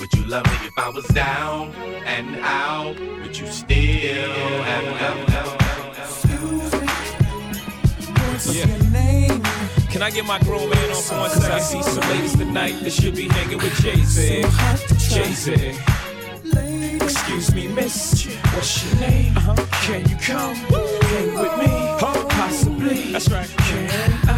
Would you love me if I was down and out? Would you still have love? Excuse me, What's your name? Can I get my grown man on for one second? I see some ladies tonight that should be hanging with Jay Z. Jay Z. Excuse me, miss. What's your name? Can you come hang with me? Possibly. That's right. Can I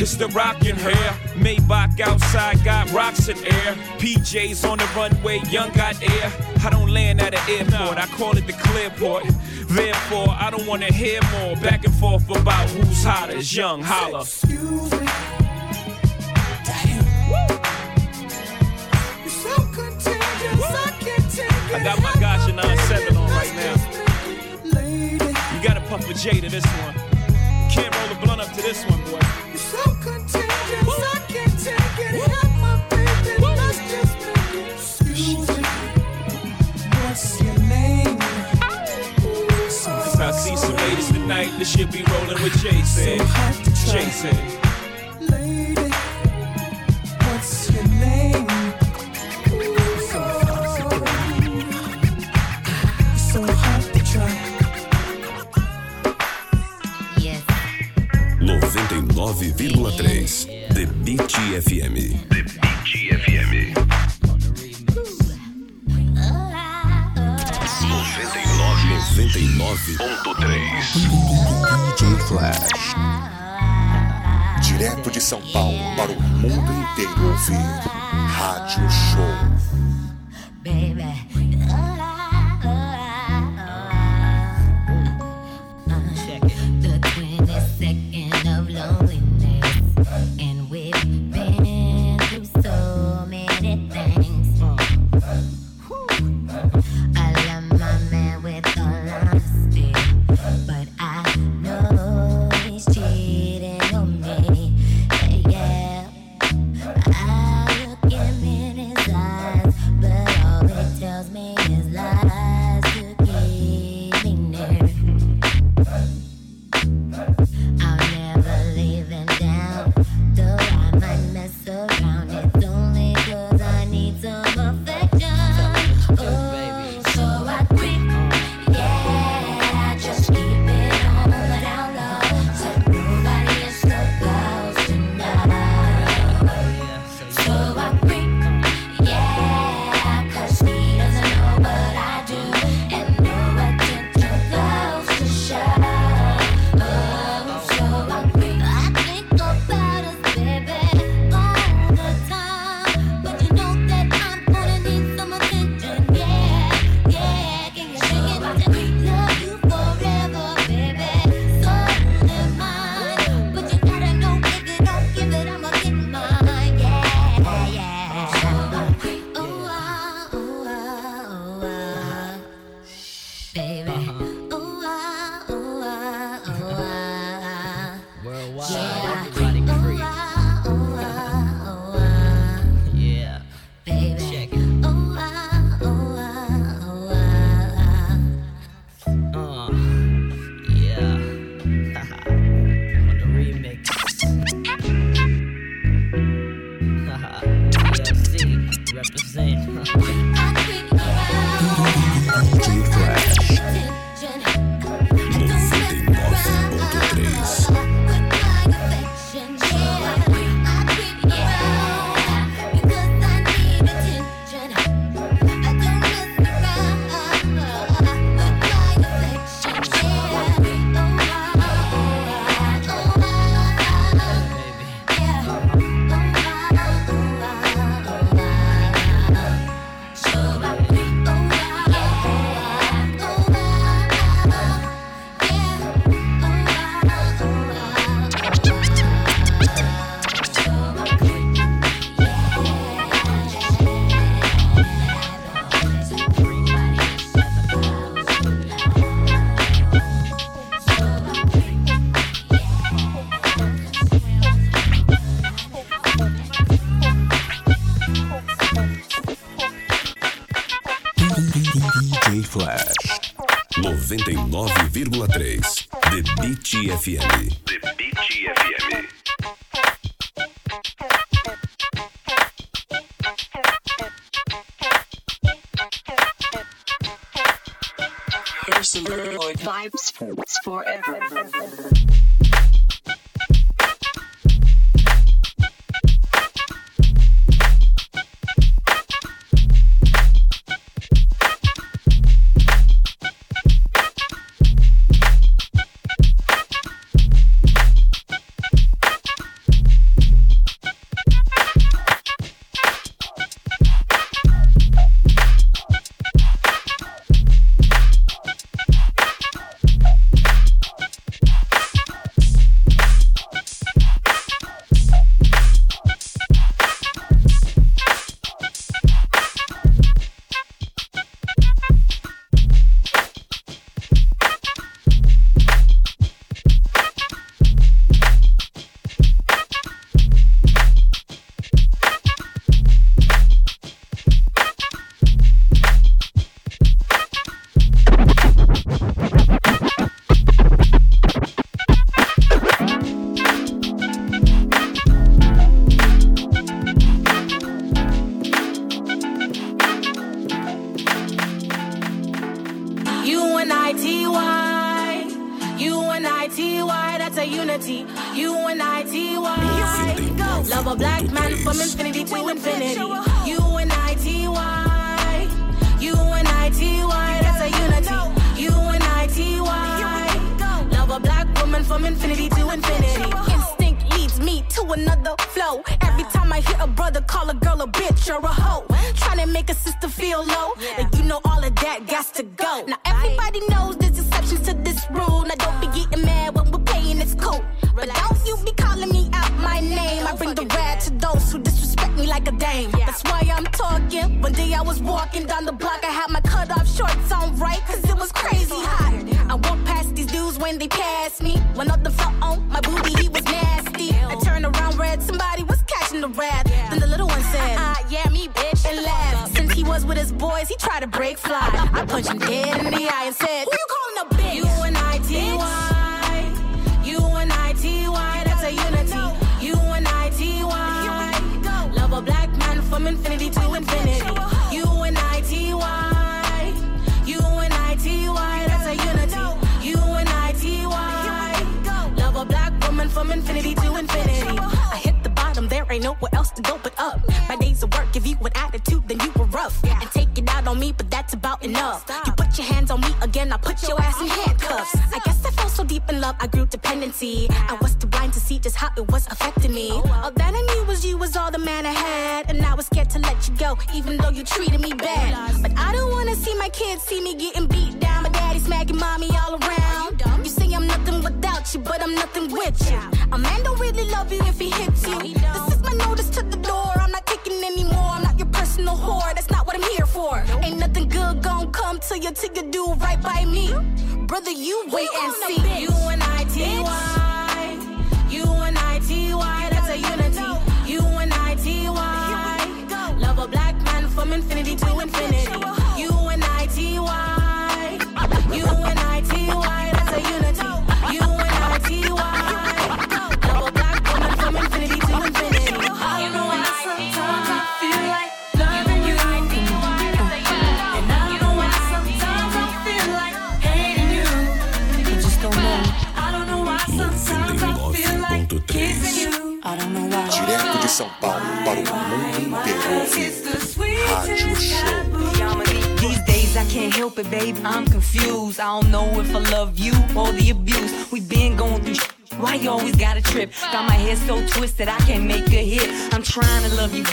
It's the rockin' hair. Maybach outside got rocks in air. PJs on the runway, young got air. I don't land at an airport, I call it the clearport. Therefore, I don't wanna hear more back and forth about who's hotter. It's young, holla. Excuse me. You're so contagious, I can't take it. I got my Gotcha 97 on right now. You gotta puff a J to this one. Can't roll a blunt up to this one, boy. You're so contagious, I can't take it. Help my baby, let's just make it. Excuse me. What's your name? I see some ladies tonight that should be rolling with Jason. Jason. 99,3 The Beat FM. The Beat FM. 99.3 DJ Flash. Direto de São Paulo para o mundo inteiro ouvir. Rádio Show. Vibes forever.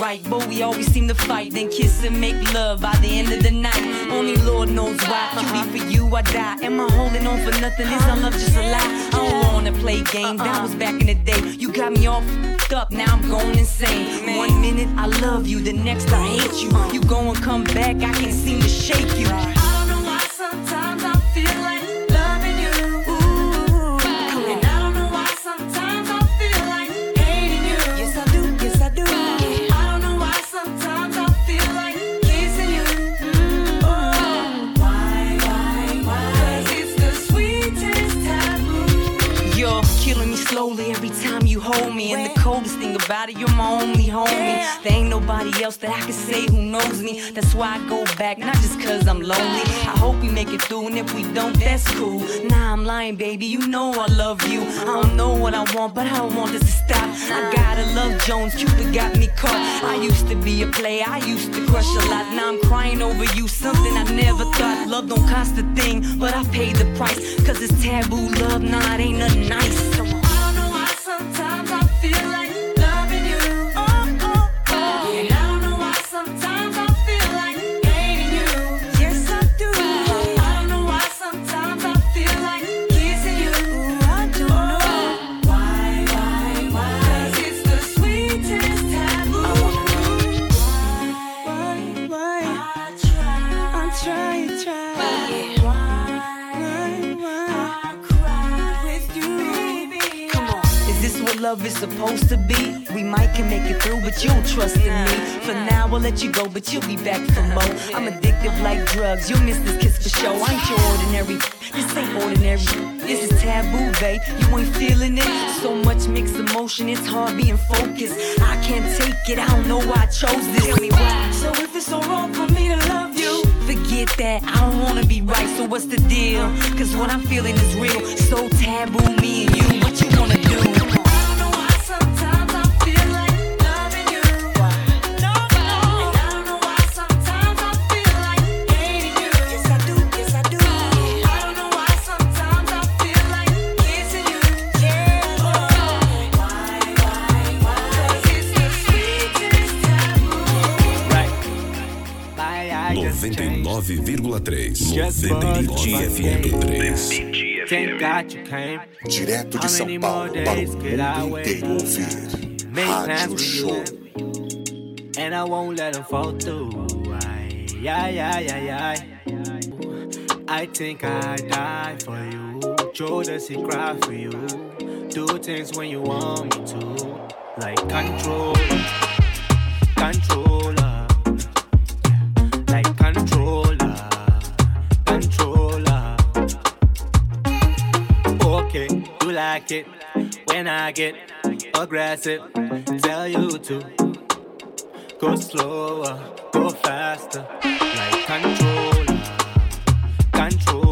Right, but we always seem to fight. Then kiss and make love by the end of the night. Only Lord knows why. Cutie for you I die. Am I holding on for nothing? Is our love just a lie? I don't wanna play games. That was back in the day. You got me all up. Now I'm going insane. One minute I love you, the next I hate you. You go and come back, I can't seem to shake you. You're my only homie. There ain't nobody else that I can say who knows me. That's why I go back, not just cause I'm lonely. I hope we make it through, and if we don't, that's cool. Nah, I'm lying, baby. You know I love you. I don't know what I want, but I don't want this to stop. I gotta love Jones. Cupid got me caught. I used to be a player, I used to crush a lot. Now I'm crying over you, something I never thought. Love don't cost a thing, but I paid the price. Cause it's taboo love, nah, it ain't nothing nice. Love is supposed to be? We might can make it through, but you don't trust in me. For now, I'll let you go, but you'll be back for more. I'm addictive like drugs. You'll miss this kiss for sure. I ain't your ordinary. This ain't ordinary. This is taboo, babe. You ain't feeling it. So much mixed emotion, it's hard being focused. I can't take it. I don't know why I chose this. Tell me why. So if it's so wrong for me to love you, Forget that, I don't wanna be right, so what's the deal? Cause what I'm feeling is real, so taboo, me and you, you 99,3. Just 99 FM 3. Thank God you came. Direto de São Paulo para o I mundo inteiro ouvir. Rádio Show. and I won't let them fall through. Aye, aye, aye, aye, aye. I think I die for you. Joe does he cry for you? Do things when you want me to, like control, controller, like it when I get aggressive. Tell you to go slower, go faster, like controller, controller,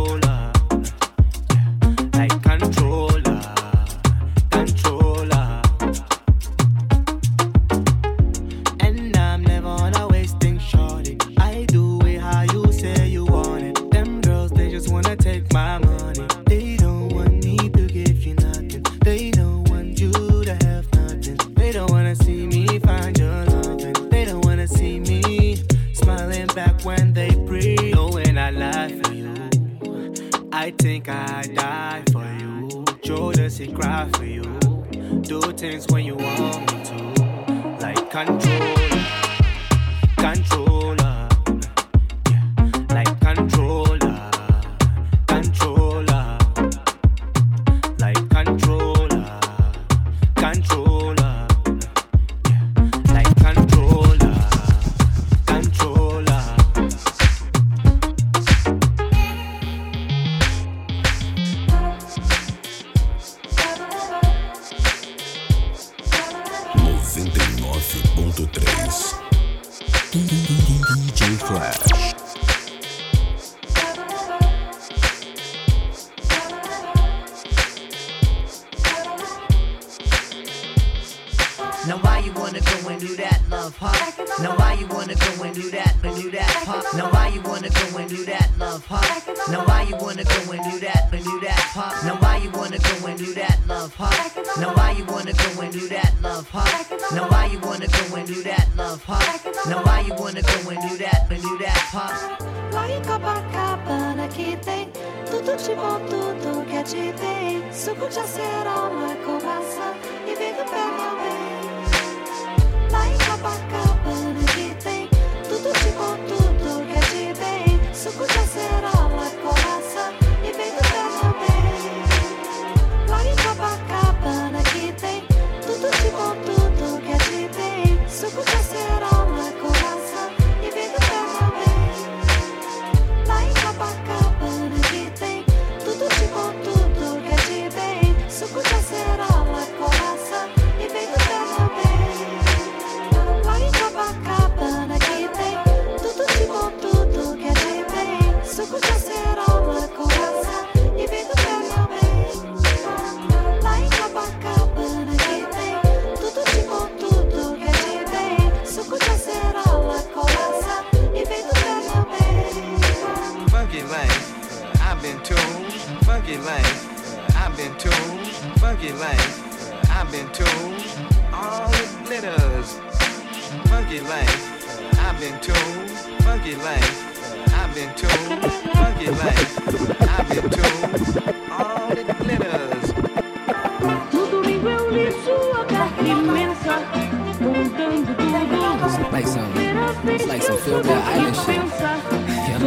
like some Phil Bell Island shit. Yeah.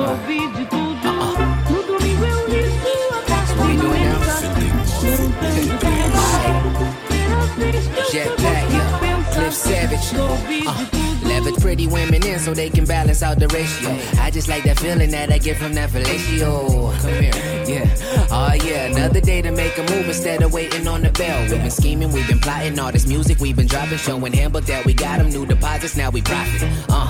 No domingo eu li sua yeah. Cliff Savage. Uh, pretty women in so they can balance out the ratio. I just like that feeling that I get from that fellatio. Come here, yeah. Oh yeah, another day to make a move instead of waiting on the bell. We've been scheming, we've been plotting all this music we've been dropping, showing him, but that we got him new deposits, now we profit. Uh,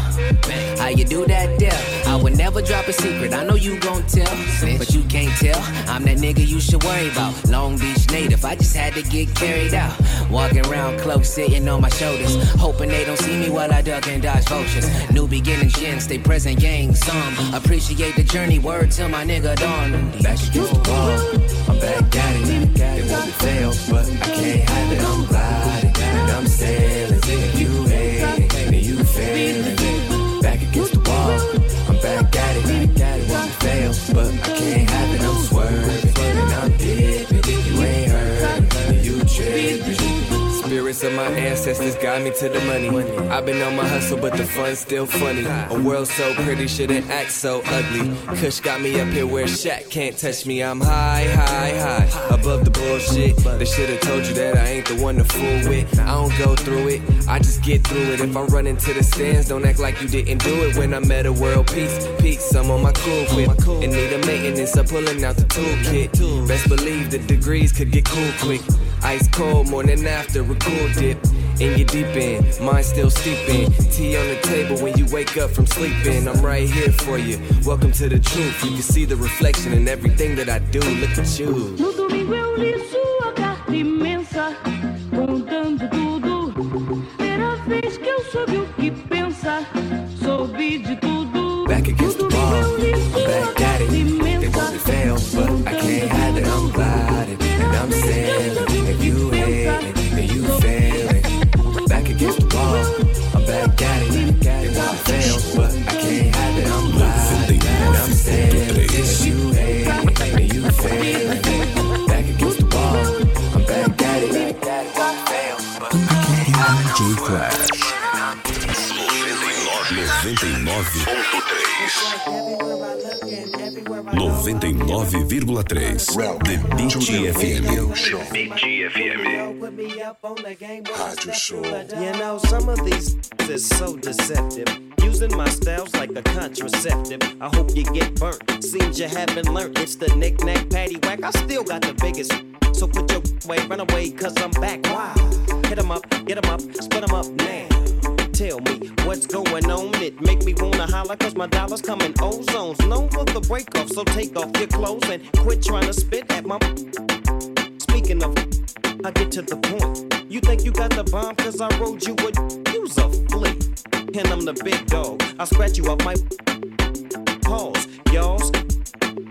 how you do that there? I would never drop a secret. I know you gon' tell, but you can't tell. I'm that nigga you should worry about. Long Beach native, I just had to get carried out. Walking around cloak, sitting on my shoulders, hoping they don't see me while I duck and dodge vultures. New beginnings, yin, stay present, gang, some. Appreciate the journey, word till my nigga dawn. Back against the wall, I'm back at it. It won't fail, but I can't have it. I'm riding and I'm sailing. My ancestors got me to the money. I've been on my hustle, but the fun's still funny. A world so pretty shouldn't act so ugly. Kush got me up here where Shaq can't touch me. I'm high, high, high, above the bullshit. They should've told you that I ain't the one to fool with. I don't go through it, I just get through it. If I run into the stands, don't act like you didn't do it. When I'm at a world peace, peaks, I'm on my cool whip. In need of maintenance, I'm pulling out the toolkit. Best believe the degrees could get cool quick. Ice cold, morning after a cool dip. In your deep end, mine still steeping. Tea on the table when you wake up from sleeping. I'm right here for you. Welcome to the truth. You can see the reflection in everything that I do. Look at you. 99,3. The Beat FM. Rádio Show. You know, some of these is so deceptive. Using my styles like a contraceptive. I hope you get burnt. Seems you haven't learned. It's the knick-knack, patty whack. I still got the biggest. So put your way, run away, cause I'm back. Why? Hit 'em up, get 'em up, split 'em up now. Tell me what's going on. It make me wanna holler cause my dollars come in ozones. No for the break off, so take off your clothes and quit trying to spit at my. Speaking of, I get to the point. You think you got the bomb cause I rode you would use a flea. And I'm the big dog. I scratch you up my pause. Y'all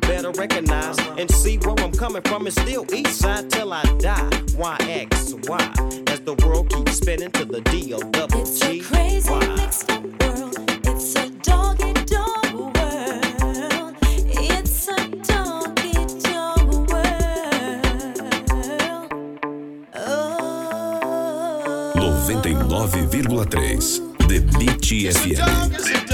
better recognize and see where I'm coming from. It's still east side till I die. Why X? Why? As the world keeps spinning to the D O double It's a G. crazy Why? mixed up world. It's a doggy dog world. It's a doggy dog world. Oh. 99,3. The Beat FM.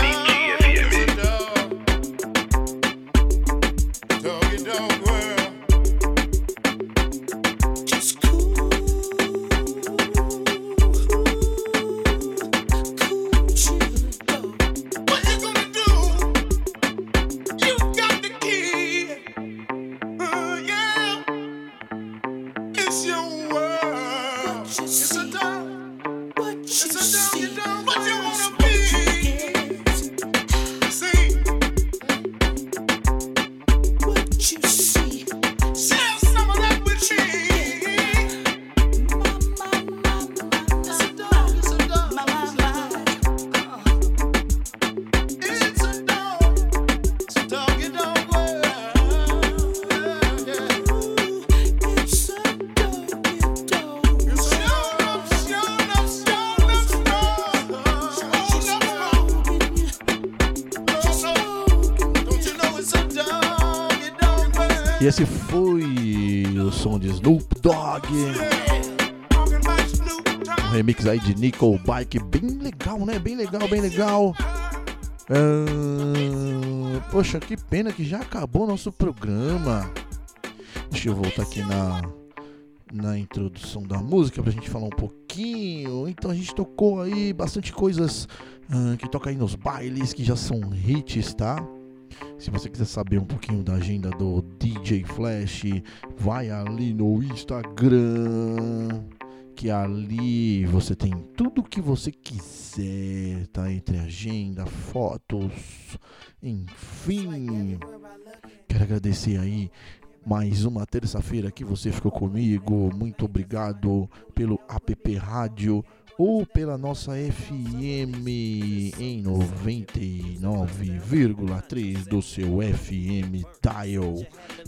Aí de Nickel Bike, bem legal, né? Bem legal, bem legal. Ah, poxa, que pena que já acabou nosso programa. Deixa eu voltar aqui na, na introdução da música pra gente falar um pouquinho. Então a gente tocou aí bastante coisas ah, que toca aí nos bailes, que já são hits, tá? Se você quiser saber um pouquinho da agenda do DJ Flash, vai ali no Instagram. Que ali você tem tudo que você quiser, tá? Entre agenda, fotos, enfim. Quero agradecer aí mais uma terça-feira que você ficou comigo. Muito obrigado pelo app Rádio ou pela nossa FM em 99,3 do seu FM Dial.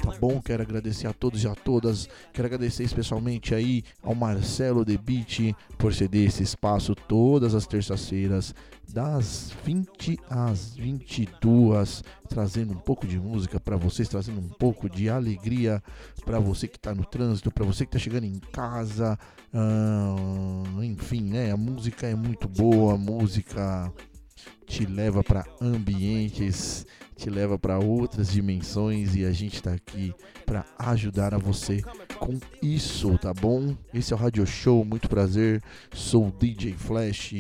Tá bom? Quero agradecer a todos e a todas. Quero agradecer especialmente aí ao Marcelo De Beat por ceder esse espaço todas as terças-feiras das 20 às 22, trazendo um pouco de música para vocês, trazendo um pouco de alegria para você que está no trânsito, para você que está chegando em casa, enfim, né? A música é muito boa, a música te leva para ambientes, te leva para outras dimensões e a gente está aqui para ajudar a você com isso, tá bom? Esse é o Radio Show, muito prazer. Sou o DJ Flash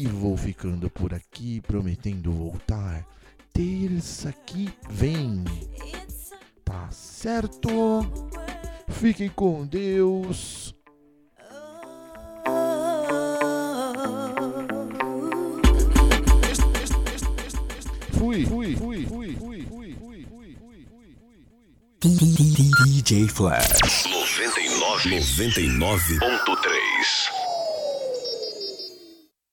e vou ficando por aqui, prometendo voltar terça que vem. Tá certo? Fiquem com Deus. Fui, fui, fui, fui, fui, fui, fui, fui, fui. DJ Flash. 99,3.